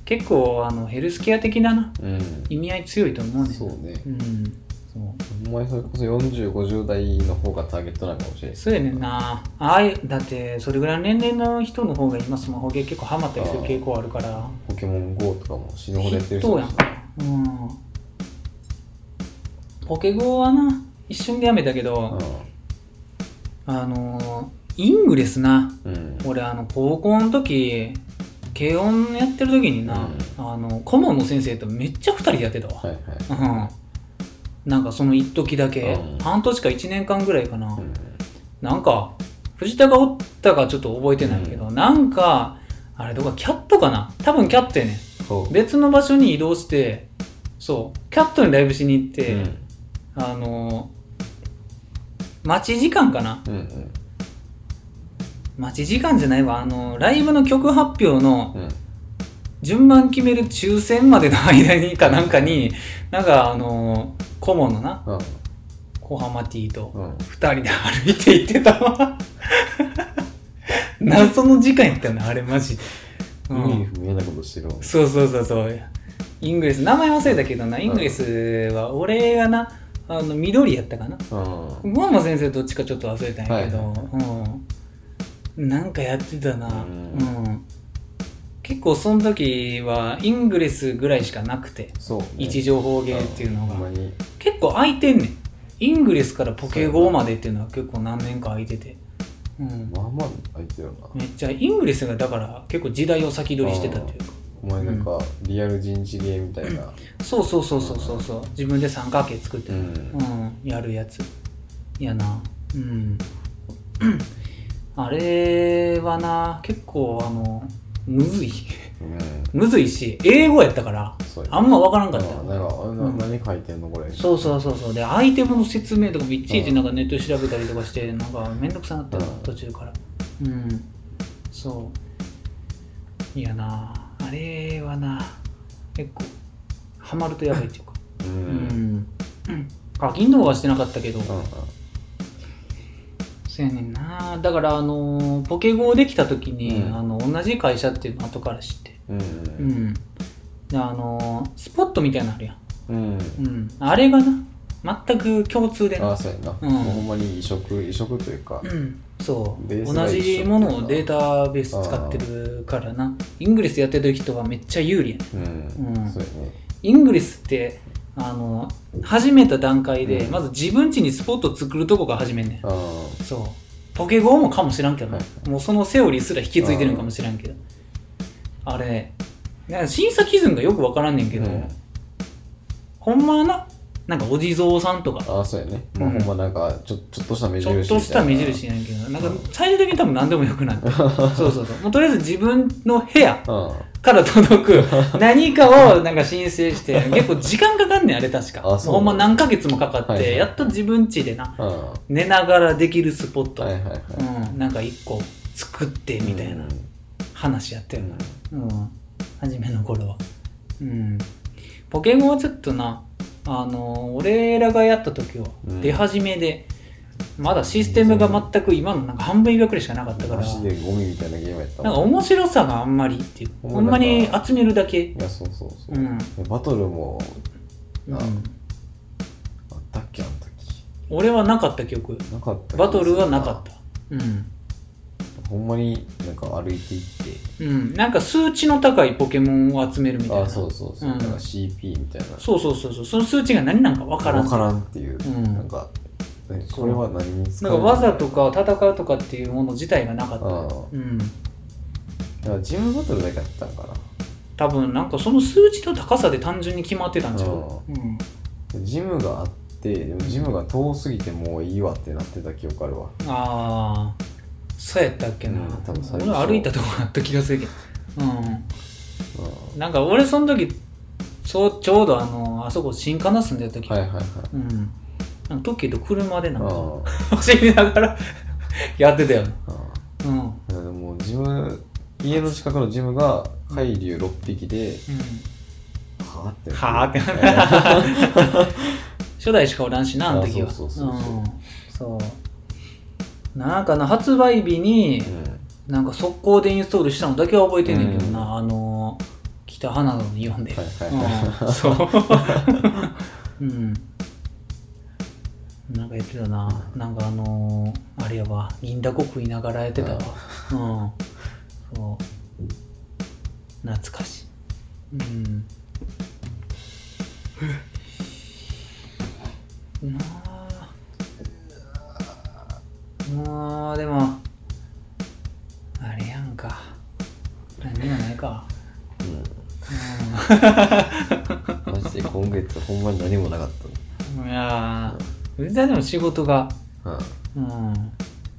結構あのヘルスケア的ななうん。意味合い強いと思うねんそうね。うん。そう。お前それこそ4050代の方がターゲットなのかもしれないそうやねんな。ああいうだってそれぐらいの年齢の人の方が今スマホゲー結構ハマったりする傾向あるから。ポケモン GO とかも死ぬほどやってるそうやん。かうん。ポケゴーはな一瞬でやめたけど、あのイングレスな。うんうん。俺あの高校の時軽音やってる時にな、あの顧問の先生とめっちゃ二人でやってたわ、はいはい。うん。なんかその一時だけ、うん。半年か1年間ぐらいかな、うん。なんか藤田がおったかちょっと覚えてないけど、なんかあれどこかキャットかな。多分キャットやねそう。別の場所に移動してそう。キャットにライブしに行って、うん。あの待ち時間かな。うんうん待ち時間じゃないわ。あのライブの曲発表のうん。順番決める抽選までの間にかなんかになんかあの顧問のなうん。小浜 T とうん。二人で歩いて行ってたわ。謎の時間やったよねあれマジ。で、う意味ん、不明なことしてるわ。そうそうそうそう。イングレス名前忘れたけどなイングレスは俺がなあの緑やったかな。うん。ゴーマ先生どっちかちょっと忘れたんやけど、はい。うん、なんかやってたな、ううん。ん結構その時はイングレスぐらいしかなくて。そうね。位置情報ゲーっていうのが。結構空いてんねん。イングレスからポケゴーまでっていうのは結構何年か空いてて、うん、まあまあ空いてるな。めっちゃイングレスがだから結構時代を先取りしてたっていうか。お前なんかリアル人事ゲーみたいな。そうそうそうそうそうそう。自分で三角形作って、ううん。ん。やるやつ。やな。うんあれはな結構あのむずい。うん。むずいし英語やったからそうや。あんま分からんかったあなんかあなうん。何書いてんのこれ。そうそうそうそう。でアイテムの説明とかもいちいちなんかネットで調べたりとかしてなんかめんどくさなったようん。途中から。うん。そう。いやなあれはな結構ハマるとやばいっていうか。ううん。ん。課金動画はしてなかったけどうんうんそうやねんな。だからあのポケゴーできた時に、うん。あの同じ会社っていうの後から知って。うん。うん。であのスポットみたいなのあるやん。うん。うん。あれがな全く共通でな。ああそうやな、うん。もうほんまに移植移植というか、うん。そう。ベースが同じものをデータベース使ってるからな。イングレスやってる人はめっちゃ有利やね。うん。うん。そうやねイングレスってあの始めた段階で、うん。まず自分家にスポット作るとこが始めんねん。そう。ポケゴーもかもしらんけどな、はいもうそのセオリーすら引き継いでるんかもしらんけど。あれなんか審査基準がよくわからんねんけど、うん。ほんまはななんかお地蔵さんとか。ああそうやね。まあ、うん。ほんまなんかちょちょっとした目ちょっとした目印やねんけど。なんか最終的に多分何でもよくなる。そうそうそう。もうとりあえず自分の部屋うんから届く 何かをなんか申請して 結構時間かかんねんあれ確か。ほんま何ヶ月もかかって、はいはい。やっと自分家でなうん。寝ながらできるスポット、はいはいはい。うん、なんか一個作ってみたいな話やったよ。な、うん、初めの頃は。うん。ポケモンはちょっとなあの俺らがやった時はうん。出始めで、まだシステムが全く今のなんか半分以下くらいしかなかったから。マジでゴミみたいなゲームやったなんか面白さがあんまりっていう。ほんまに集めるだけ。いやそうそうそう、うんバトルもうん。ああったっけあの時。俺はなかった記憶。なかったバトルはなかった。うん。ほんまになんか歩いていって。うん、なんか数値の高いポケモンを集めるみたいな。あそうそうそう、うん。なんか CP みたいな。そうそうそうそう。その数値が何なんか分からん。分からんっていう、うん。なんかえこれは何に使なうんか技とか戦うとかっていうもの自体がなかった。うん。だからジムバトルだけやったんかな。多分なんかその数値の高さで単純に決まってたんちゃう？うん。ジムがあってでもジムが遠すぎてもういいわってなってた記憶あるわ。ああ。そうやったっけな、うん多分最初。俺歩いたとこあった気がするけど。うん。うなんか俺その時そうちょうどあのあそこ新カナ住んでる時、んはいはいはい。うんなんか時と車でなんかあ走りながら やってたよ。うん。もジム家の近くのジムが海竜6匹ではあってはあってな初代しかおらんしなあの時は。あそうそうそうそう。ん。そう。なんかな発売日にうん。なんか速攻でインストールしたのだけは覚えてんねんけどな、うん。あの北花野に読んで、はいはいはい。うん、そう。うんなんかやってたな。なんかあのー、あれやわ。銀だこ食いながらやってたわ。うん。そう。懐かしい。うん。なあ。もうでもあれやんか。何もないか。マジで今月ほんまに何もなかっうんいやー全然でも仕事がたうん。うん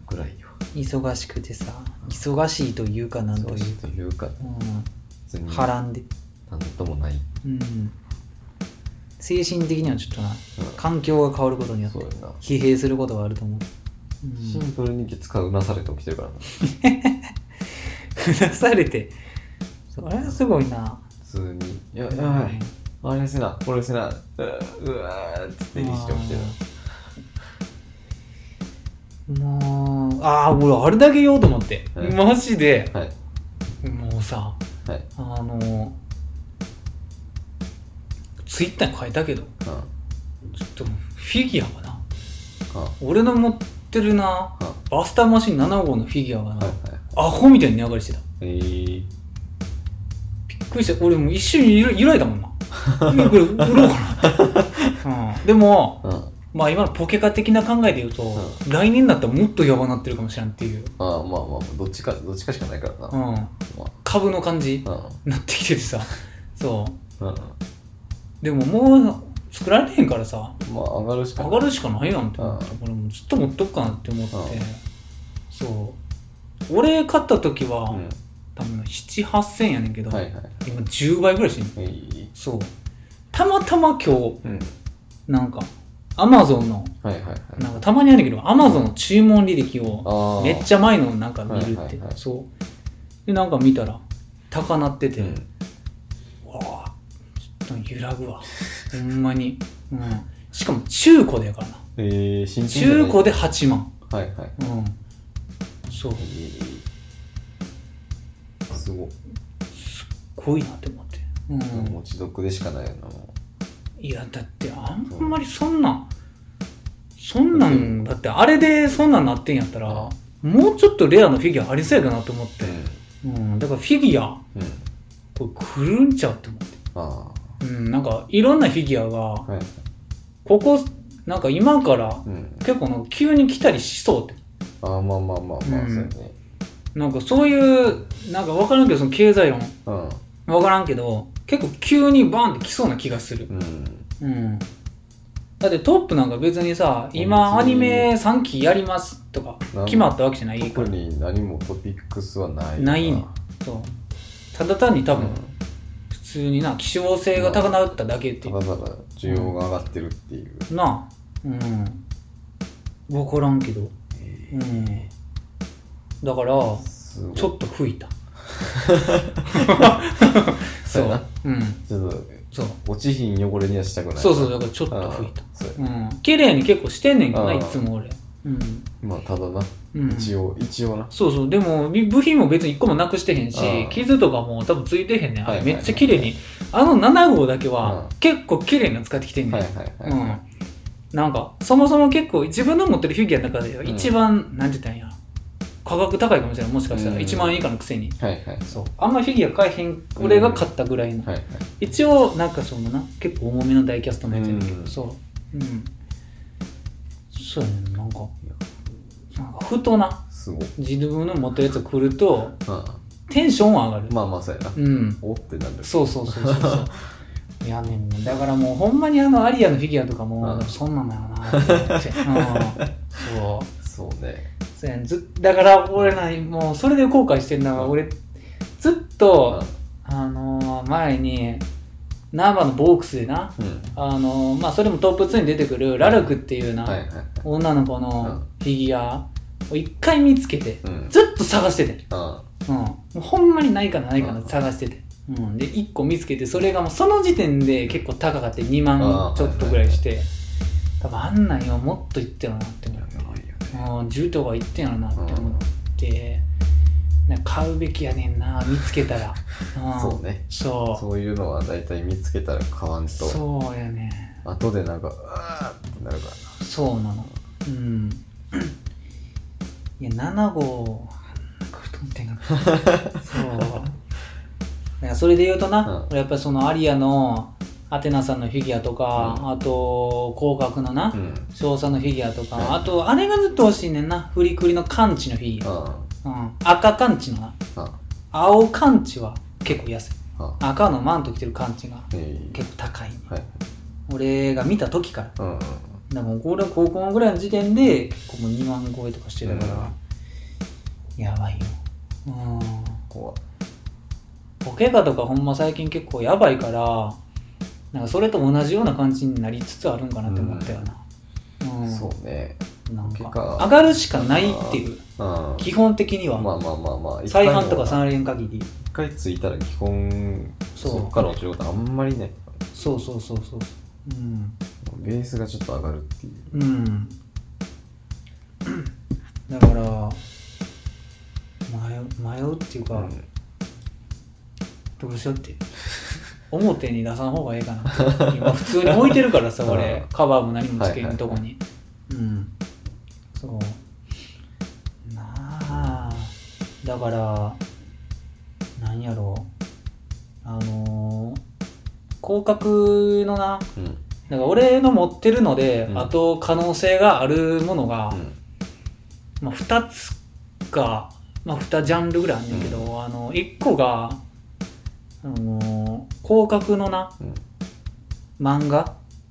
ぐらいよ忙しくてさ忙しいというかなんとそう。いうというかうん。波乱で。なんともない。うん。精神的にはちょっとなうん。環境が変わることによってそうやな。疲弊することがあると思う、うん、シンプルに月火うなされて起きてるからな。出されて。それはすごいな。普通に「いややばい。あれせなこれせな。うわうわー」っつってにして起きてるもうああ俺あれだけ言おうと思って、はい。マジで。はい。もうさはい。あのツイッターに書いたけど。うん。ちょっとフィギュアがな。あ俺の持ってるなあバスターマシン7号のフィギュアがな、はいはい。アホみたいに値上がりしてた。えー、びっくりした。俺もう一瞬揺ら揺らいだもんな。えこれ売ろうかな うん、でもうんまあ今のポケカ的な考えで言うと、来年だったらもっとやばなってるかもしれんっていう、ああまあまあどっちかどっちかしかないからな、うん、ま株の感じあなってきててさ。そう。うん。うんでももう作られへんからさ。まあ上がるしか上がるしかないやんって思ってう俺もうずっと持っとくかなって思って。うん。そう。俺買った時は、うん。多分78000やねんけど、はいはい。今10倍ぐらいしてんえいそう。たまたま今日うん。なんかアマゾンのはいはいはい。なんかたまにあるんだけどアマゾンの注文履歴をめっちゃ前のなんか見るって、はいはいはい。そう。でなんか見たら高なってて、うん。わあちょっと揺らぐわ。ほんまに、うん、しかも中古でやからな。えー、新中古で8万。はいはい。うん。そう。えー。すごい、濃いなって思って。うん、持ち得でしかないよなもいやだってあんまりそんなんそんなんだってあれでそんなんなってんやったらもうちょっとレアなフィギュアありそうやかなと思って、ううん、だからフィギュアんうん。これ来るんちゃうって思って。あうんなんかいろんなフィギュアがあはい。ここなんか今からうん。結構なんか急に来たりしそうって。ああまあまあまあまあ、うん。そうやね。なんかそういうなんか分からんけどその経済論。うん。分からんけど結構急にバーンって来そうな気がする。うん。うん。だってトップなんか別にさ今アニメ3期やりますとかなん決まったわけじゃないか特らに何もトピックスはないないねん。そう。ただ単に多分、うん。普通にな希少性が高なっただけっていう。ただただ需要が上がってるっていう、なあ。うん。分からんけど。うん。だからちょっと吹いた そう。やな。うん。ちょっとそう。落ちひん汚れにはしたくないそうそうだからちょっと吹いた。ううん。綺麗に結構してんねんけどなあー。いつも俺。うん。まあただな、うん。一応一応な。そうそう。でもび部品も別に1個もなくしてへんしあー。傷とかも多分ついてへんねん。はいはいはいめっちゃ綺麗に。あの7号だけはうん。結構綺麗に使ってきてんねん。はいはいはい、うん。なんかそもそも結構自分の持ってるフィギュアの中でん一番、なんて言ったんや価格高いかもしれない。もしかしたらうん。1万円以下のくせに。はいはい。そう。あんまフィギュア買えへん俺が買ったぐらいの、はいはい。一応なんかそのな結構重めのダイキャストのやつやけど、うん。そう。うん。そうやねんなんか。なんかふとなすごい、自分の持ってるやつ来るとあテンションは上がる、まあまあそうやな、うん。おってなんですそうそうそうそうそう。いやねんだからもうほんまにあのアリアのフィギュアとかも、うん。そんなんだよなって、うん、そう。そうねそうやねん。ずだから俺なもうそれで後悔してるのが俺ずっと、あのー前にナーバのボークスでなうん。あのーまあそれもトップ2に出てくるラルクっていうな、はいはいはい。女の子のフィギュアを一回見つけて、うん。ずっと探してて、あうん、もうほんまにないかなないかなうん。探してて、うん、で1個見つけてそれがもうその時点で結構高かって2万ちょっとぐらいして。多分あんなんよもっといってるなって思ってやばいよねうん10とかいってんやろなって思って、なんか買うべきやねんな見つけたら、うん、そうね。そう。そういうのは大体見つけたら買わんと。そうやね後でなんかうわーってなるからな。そうなの。うん。いや7号なんか太ってんかな。そう。だからそれで言うとな、うん。俺やっぱりそのアリアのアテナさんのフィギュアとか、うん。あと広角のな、うん。少佐のフィギュアとか、はいあとあれがずっと欲しいねんな。フリクリのカンチのフィギュア、あうん、赤カンチのな。青カンチは結構安い。あ赤のマント着てるカンチがええ。結構高いね。はい。俺が見た時から。でも俺高校ぐらいの時点で結構もう2万超えとかしてたから、やばいよ。うん。怖。いポケカとかほんま最近結構やばいからなんかそれと同じような感じになりつつあるんかなって思ったよな。うん、そうね。なんか上がるしかないっていううん基本的には、まあまあまあまあ再販とか一回も3連限り。一回ついたら基本そこから落ちることあんまりね。そう。そうそうそうう。ん。ベースがちょっと上がるっていう。うん。だから迷う迷うっていうか、うん。どうしようって表に出さん方がええかな。今普通に置いてるからさ うん。俺カバーも何もつけはいはいんとこに、うん。そう。なあ。だからなんやろう。あのー広角のなうん。なんか俺の持ってるので、うん。あと可能性があるものが、うん。まあ、2つか、まあ、2ジャンルぐらいあんねんけど、あの1個が、あのー広角のなうん。漫画？は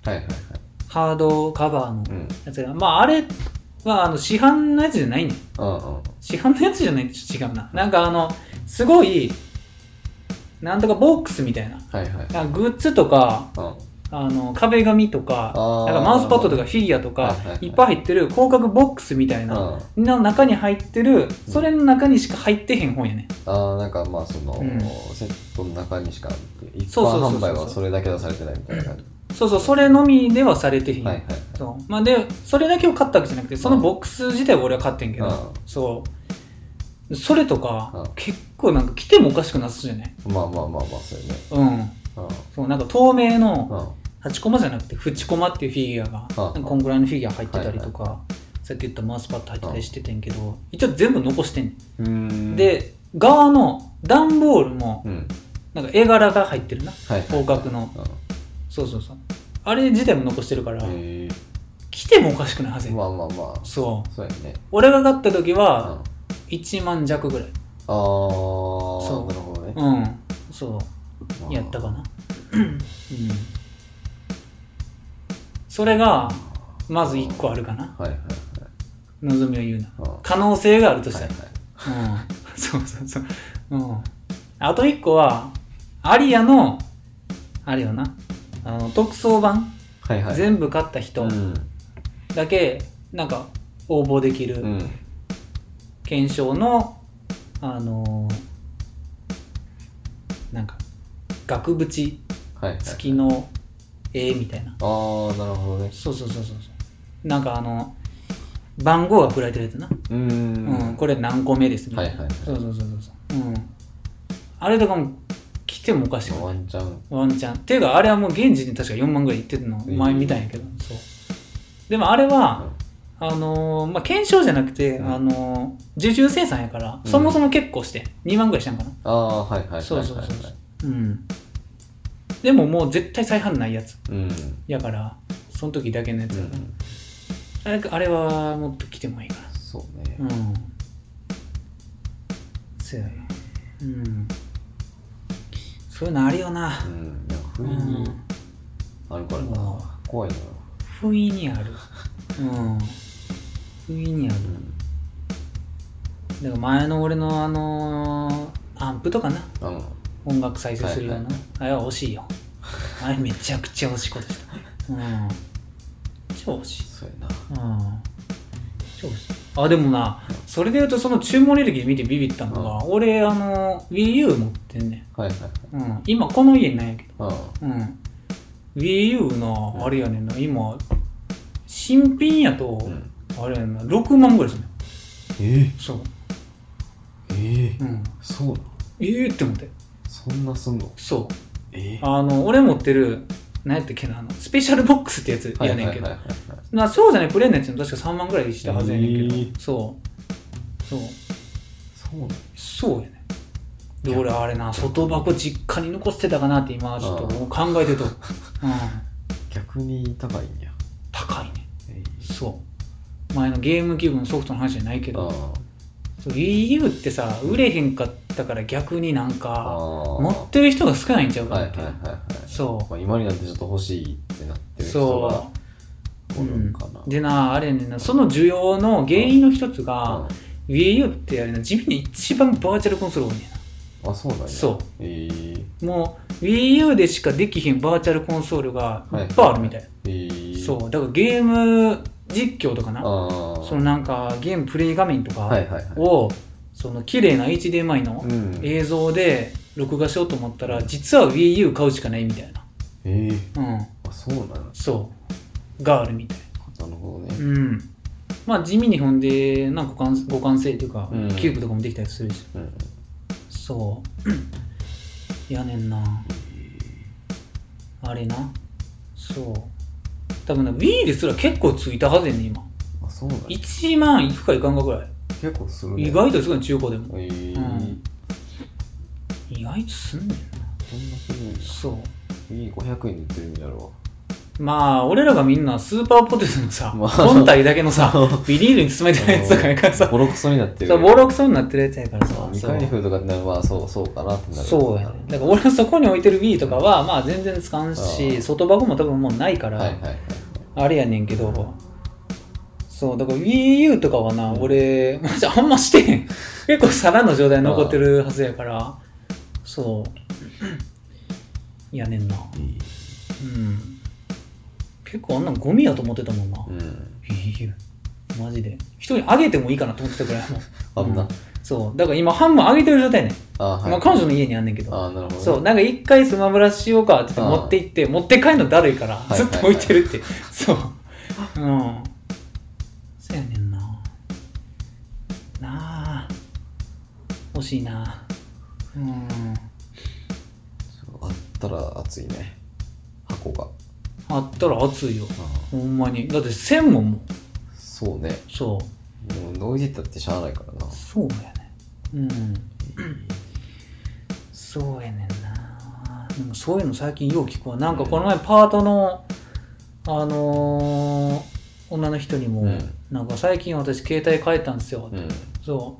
いはいはい。ハードカバーのうん。やつがまああれはあの市販のやつじゃないねんうんうん。市販のやつじゃないと違うな。なんかあのすごいなんとかボックスみたいな。はいはい。なんかグッズとかうんあの壁紙とかなんかマウスパッドとかフィギュアとかはいはいはい。いっぱい入ってる広角ボックスみたいなうん。の中に入ってるそれの中にしか入ってへん本やね。ああなんかまあその、うん。セットの中にしか一そうそうそうそう。般販売はそれだけはされてないみたいな感じ。そうそうそれのみではされてへん、はいはい。そう。まあでそれだけを買ったわけじゃなくてそのボックス自体は俺は買ってんけど、うん。そう。それとか、うん。結構なんか来てもおかしくなさそうじゃない？まあまあまあまあそうよね。うん。うん。そうなんか透明のうん8コマじゃなくて縁コマっていうフィギュアが、こんぐらいのフィギュア入ってたりとか、さっき言ったマウスパッド入ってたりしててんけど、一応全部残してん。で側の段ボールもうん。なんか絵柄が入ってるな。はい広角の。そうそうそう。あれ自体も残してるから、来てもおかしくないはずやえまあまあまあ。そう。そうやね。俺が買った時うん。はあ1万弱ぐらい。あーなるほどね。うん。そう。まあ。やったかな。うんそれがまず1個あるかなはいはい望みを言うなはい。可能性があるとしたはいら、はい。うん そうそうそううんあと1個はアリアのあれよなあの特装版、はいはい。全部買った人うん。だけなんか応募できるうん。検証の、あのーなんか額縁はいはい。付きの絵みたいな、ああ、なるほどね。そうそうそうそうなんかあの番号が振られてるやつな、うーうんん。これ何個目ですみたいな、はいはいはい。そうそうそうそうそう、うん、あれとかも来てもおかしくない。ワンチャン。ワンチャン。っていうかあれはもう現時点で確か4万ぐらいいってるのえー前見たんやけど、そう。でもあれは、あのーまあ、検証じゃなくて、うん。あのー受注生産やから、うん。そもそも結構して2万ぐらいしたんかな。ああ、はいはいはいはい。そうそうそうそう。うんでももう絶対再販ないやつうん。やからその時だけのやつうやかん。ら、あれあれはもっと来てもいいかそうね。らうんそうやねうんそういうのあるよなうん。いや、不う意にんあるからうんな。怖いのよ。不意にあるうん不意にあるだから前の俺のあのーアンプとかなうん。音楽再生するような、はい。あれは惜しいよ。あれめちゃくちゃ惜しいことした。うん。超惜しい。そうやな。うん。超惜しい。あでもなそれで言うとその注文履歴で見てビビったのが、俺あの WiiU 持ってんねはいはいはい。ん、うん、今この家にないんやけど。あうん。WiiU のあれやねんな。今新品やと、あ。うん。あれやんな。6万ぐらいするのええそう。ええうん。そうなの？ええって思ってそんなすんの？そう。ええあの俺持ってる何やったっけなあのスペシャルボックスってやつやねんけど、そうじゃないプレーンのやつも確か3万ぐらいしたはずやねんけど、へー。そう。そう。そうそうやねで俺あれな外箱実家に残してたかなって今ちょっと考えてると、うん、逆に高いんや。高いね。えそう。前のゲームキューブのソフトの話じゃないけえど。あそう WiiU ってさ売れへんかったから逆になんあ。かあ持ってる人が少ないんちゃうかって、はいはいはい。そまあ、今になってちょっと欲しいってなってうる人がそう。おるんかな。でなあれやねんな。その需要の原因の一つうん。が、WiiU ってあれな地味に一番バーチャルコンソール多いねんな。あ、そうなんや。そう。ええもう WiiU でしかできひんバーチャルコンソールがいっぱいあるみたい、ええそう。だからゲーム実況とかな。そのなんかゲームプレイ画面とかはいはいはい。を、その綺麗な HDMI の映像で録画しようと思ったら実は WiiU 買うしかないみたいな。えうん。あ、そうなんや。そう。があるみたいな。るほどね。うん。まあ地味にほんでなんか互換性というか、うん。キューブとかもできたりするし。うん。そう。やねんな。あれな。そう。多分な Wii ですら結構ついたはずやねん今。あ、そうなんや。1万いくかいかんかぐらい結構するね。意外とすごい中古でもええうん意外とすんねんなそんなするんや。そういい500円で売ってるんやろわ。まあ俺らがみんなスーパーポテトのさ、まあ本体だけのさビニールに包めてるやつとかやからさボロクソになってる。ボロクソになってるやつやからさ未開封とかってなるまあそうそうかなってなる。そうやねだから俺はそこに置いてる Wii とかはまあ全然使うあしー外箱も多分もうないから、はいはいはい。あれやねんけどそうだから WiiU とかはな、俺マジあんましてへん。結構皿の状態に残ってるはずやから。そう。やねんな。うん。結構あんなんゴミやと思ってたもんな、うん。WiiU マジで。人にあげてもいいかなと思ってたぐらいもう あんな。うん。そう。だから今半分あげてる状態ねん、あはい。今彼女の家にあんねんけど。あなるほどね。そう、なんか一回スマブラしようかって言ってああ持って行って、持って帰るのだるいから、い。ずっと置いてるって。そう。うん。そうやねんな。なあ。欲しいな。うん。そうあったら熱いね。箱が。あったら熱いよ。あほんまに。だって1000もんもん。そうね。そう。もう置いてったってしゃあないからな。そうやね。うん。そうやねんな。でもそういうの最近よう聞くわ。なんかこの前パートの、あのー女の人にも、うん。なんか最近私携帯変えたんですよ。うん。そ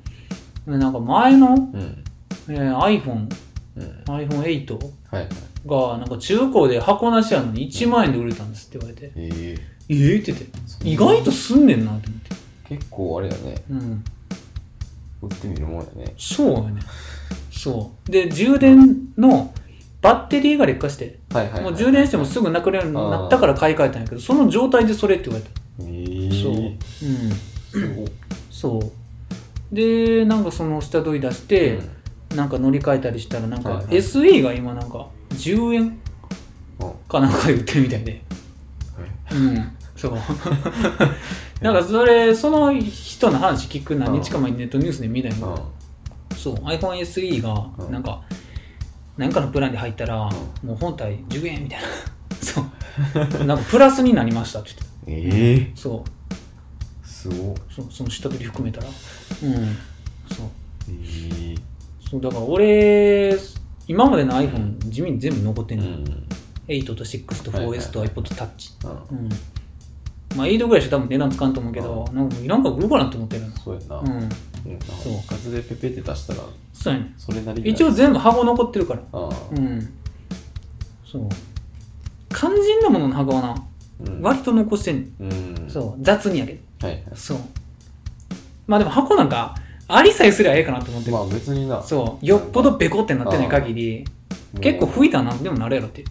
う。でなんか前の、うん。えー iPhone、うん。iPhone8 はいはい。がなんか中古で箱なしやのに1万円で売れたんですって言われて、えええって言って。意外とすんねんなって思って。え結構あれやね。うん。売ってみるもんやね。そうよね。そう。で充電のバッテリーが劣化して、はいはいはい、もう充電してもすぐなくなるようになったから買い替えたんやけどその状態でそれって言われたええそう。うん。そう。でなんかその下取り出して、なんか乗り換えたりしたらなんかはいはい。SE が今なんか10円うんうんかなんかで売ってるみたいでうん。そう。なんかそれその人の話聞く何日か前にネットニュースで見たんやけどそう。iPhone SE がうんなんか何かのプランで入ったらもう本体10円みたいな。そう。なんかプラスになりましたって言ってええそう。すごっ。そうその下取り含めたら。うん。そう。ええそうだから俺今までの iPhone 地味に全部残ってんの、うん。8と6とはいはい 4S と iPod Touch うん。うん。まあ8ぐらいしか多分値段つかんと思うけどなんかいらんから売ろうかなって思ってるの。そうやな、うん。うん、そう。数でペペって出したらそうやねそれなりに一応全部箱残ってるから。うん。そう。肝心なものの箱はなうん割と残してんうん。そう。雑にやけど。はいはい。そう。まあでも箱なんかありさえすりゃええかなと思って。る、まあ別にな。そう。よっぽどベコってなってない限り結構吹いたら何でもなるやろって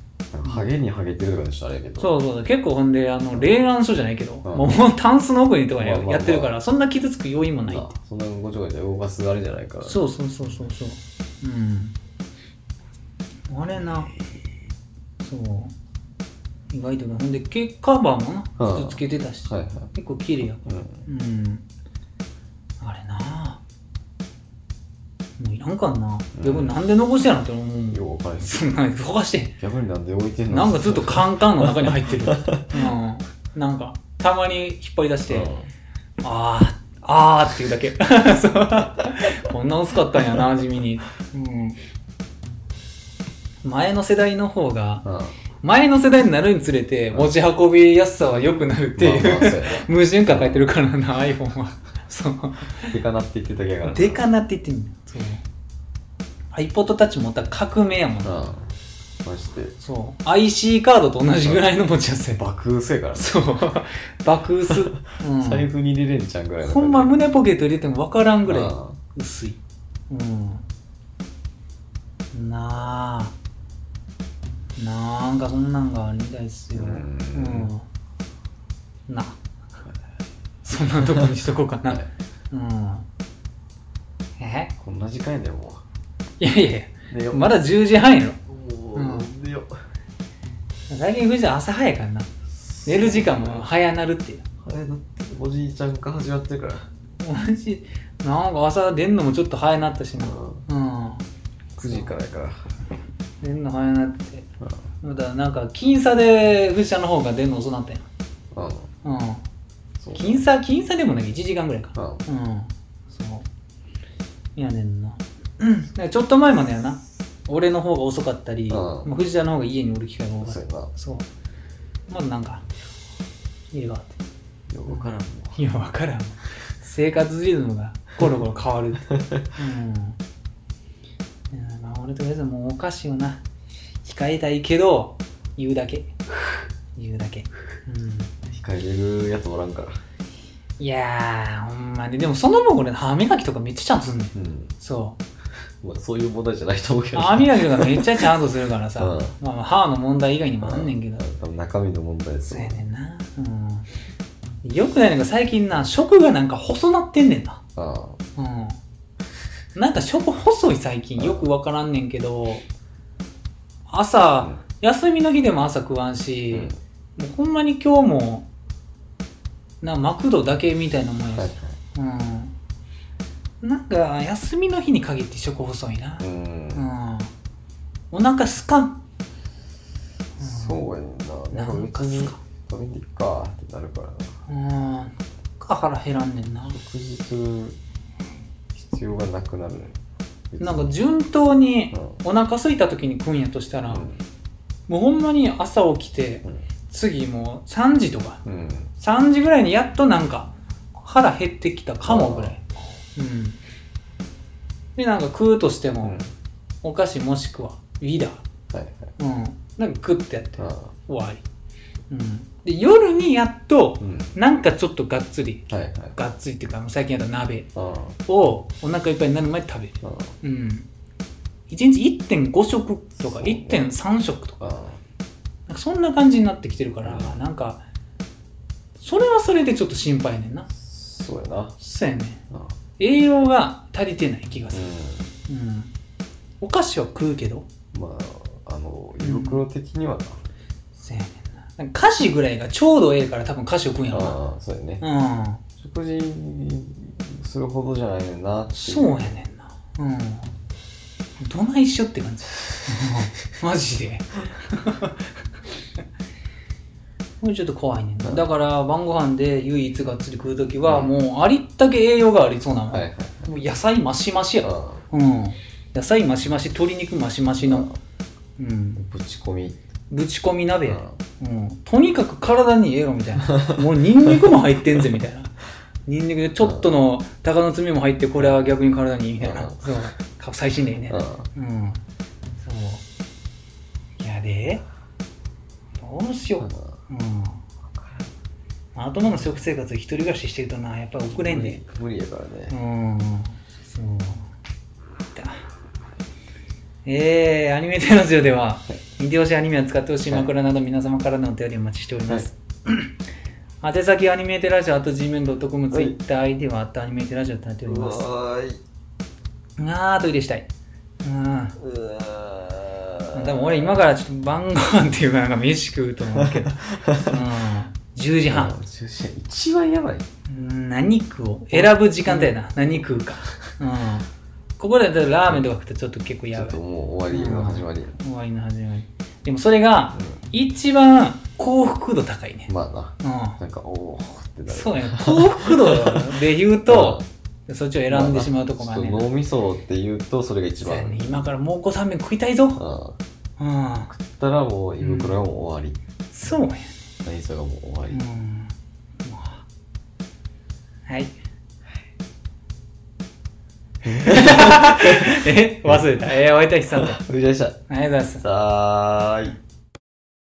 ハゲにハゲてるとかでしたらあれやけど。そうそう結構ほんであの霊眼書じゃないけど、うん。もうタンスの奥にとかや,、まあまあまあ。ってるからそんな傷つく要因もない。そんなごちゃごちゃ動かすあれじゃないから。そうそうそうそうそう。うん。あれな。そう意外とねほんでケカバーもなうん傷つけてたし、はいはい。結構綺麗やから。うん。うん。あれなもういらんかんな、うん。逆になんで残してやろって思うもん。よう分からへんそんな動かして逆になんで置いてんの？なんかずっとカンカンの中に入ってる。うん。なんか、たまに引っ張り出して、あー、あーっていうだけ。そう。こんな薄かったんやな、地味に。うん。前の世代の方が、うんうん前の世代になるにつれて、持ち運びやすさは良くなるっていう、まあまうや 矛盾抱えてるからな、iPhone は。そう。なでかなって言ってただけやからでかなって言ってん。そう。iPod Touch 持ったら革命やもんな。うんマジでそう。IC カードと同じぐらいの持ちやすさや爆薄やからねそう。爆薄。うん。財布に入れれんちゃんぐらいのほんま胸ポケット入れても分からんぐらいあ薄い。うん。なあ。なんかそんなんがあるみたいっすよ。ううんん。な。そんなとこにしとこうかな。はいうん。え？こんな時間やでもいやいやいう寝よや。まだ10時半やろ。もうん寝よ最近藤田朝早いからな。寝る時間も早なるっていう。あれだっておじいちゃんが始まってるからマジなんか朝出んのもちょっと早なったしなうんうん9時からやから出んの早なってだからなんか僅差で藤田の方が出んの遅なったやんうん。うん僅差僅差でもない。1時間ぐらいか。うんうん。そう。いやねんな。うん。だからちょっと前までやな。俺の方が遅かったり、うんもう藤田の方が家におる機会が多かったそうやな。そう。まだなんか家があって。よくわからんもいや、わからん。生活リズムがコロコロ変わる。うん。いやまあ、俺とりあえずもうお菓子をな、控えたいけど、言うだけ。言うだけ。うん。控えれるやつおらんからいやー、ほんまに。でもその分俺、歯磨きとかめっちゃちゃんとすんねん。うんそう。まあそういう問題じゃないと思うけど歯磨きとかめっちゃちゃんとするからさ。うんまあまあ、歯の問題以外にもあんねんけど。多分中身の問題ですそうやねんな。うん。よくないのが最近な、食がなんか細なってんねんな。あうん。なんか食細い最近よくわからんねんけど、朝、休みの日でも朝食わんあしうん、もうほんまに今日も、なマクドだけみたいなもんやはいし、うん。なんか休みの日に限って食細いなう。んうん。お腹すかん。そうやねんななんか別に食べていっかってなるからなうん。か腹減らんねんな。食事する必要がなくなるなんか順当にうお腹空いた時に食うんやとしたら、ん。もうほんまに朝起きて、次もう3時とか、うん。うん3時ぐらいにやっとなんか腹減ってきたかもぐらい。うん。で、なんか食うとしても、お菓子もしくはウィダー。はいはい。うん。なんかグッてやってあ終わり、うん、で夜にやっとなんかちょっとがっつりはいはい。がっつりっていうか最近やったら鍋あをお腹いっぱいになる前に食べる。うん。1日1.5食とかそうね。1.3食とか。ーあなんかそんな感じになってきてるからなんかそれはそれでちょっと心配やねんな。ーそうやな。そうやねん。あ栄養が足りてない気がする。ううん。お菓子は食うけど。んまああの胃袋的にはな。そうやねんななんか菓子ぐらいがちょうどええから多分菓子を食うんやろな。ああそうやね。うん。食事するほどじゃないねんなっていそうやねんな。うん。どないしよって感じ。う んマジで。これちょっと怖いねんな。だから晩ご飯で唯一がっつり食う時はうん。もうありったけ栄養がありそうなもん、はいはい。もう野菜マシマシや。あうん。野菜マシマシ鶏肉マシマシー。のうん。ぶち込みぶち込み鍋やうん、とにかく体にええろみたいな。もうニンニクも入ってんぜみたいな。ニンニクでちょっとの鷹の爪も入ってこれは逆に体にいいみたいな。うん。そう。か最新でいいねあうん。そう。いやでどうしよう。うん。頭の食生活一人暮らししてるとなやっぱり遅れんで。無理やからうねん。そう。だえー、アニメテラジオでは、見てほしいアニメを使ってほしい枕など皆様からのお便りをお待ちしております。宛先はアニメテラジオ、あと gmail.com、はい TwitterID はあとアニメテラジオとなっておりうます。あー、トイレしたい。うん。多分俺今からちょっと晩ご飯っていうかなんか飯食うと思うけど。うん。10時半。うん10時半一番やばいうん何食おう選ぶ時間帯やな。何食うか。うん。ここでラーメンとか食ったらちょっと結構やばいちょっと。もう終わりの始まりや終わりの始まり。でもそれが一番幸福度高いね。まあなうなんかおおってん。なるそうやね。幸福度で言うと、そっちを選んでしまうとこがね。脳みそって言うとそれが一番ね。今から蒙古タンメン食いたいぞ。あうん。あ食ったらもう胃袋がもう終わりそうやね。内臓がもう終わりうん。はい。え忘れた。えー、お会いたいさんだ。ありがとうお疲れ様でしたございます。さーい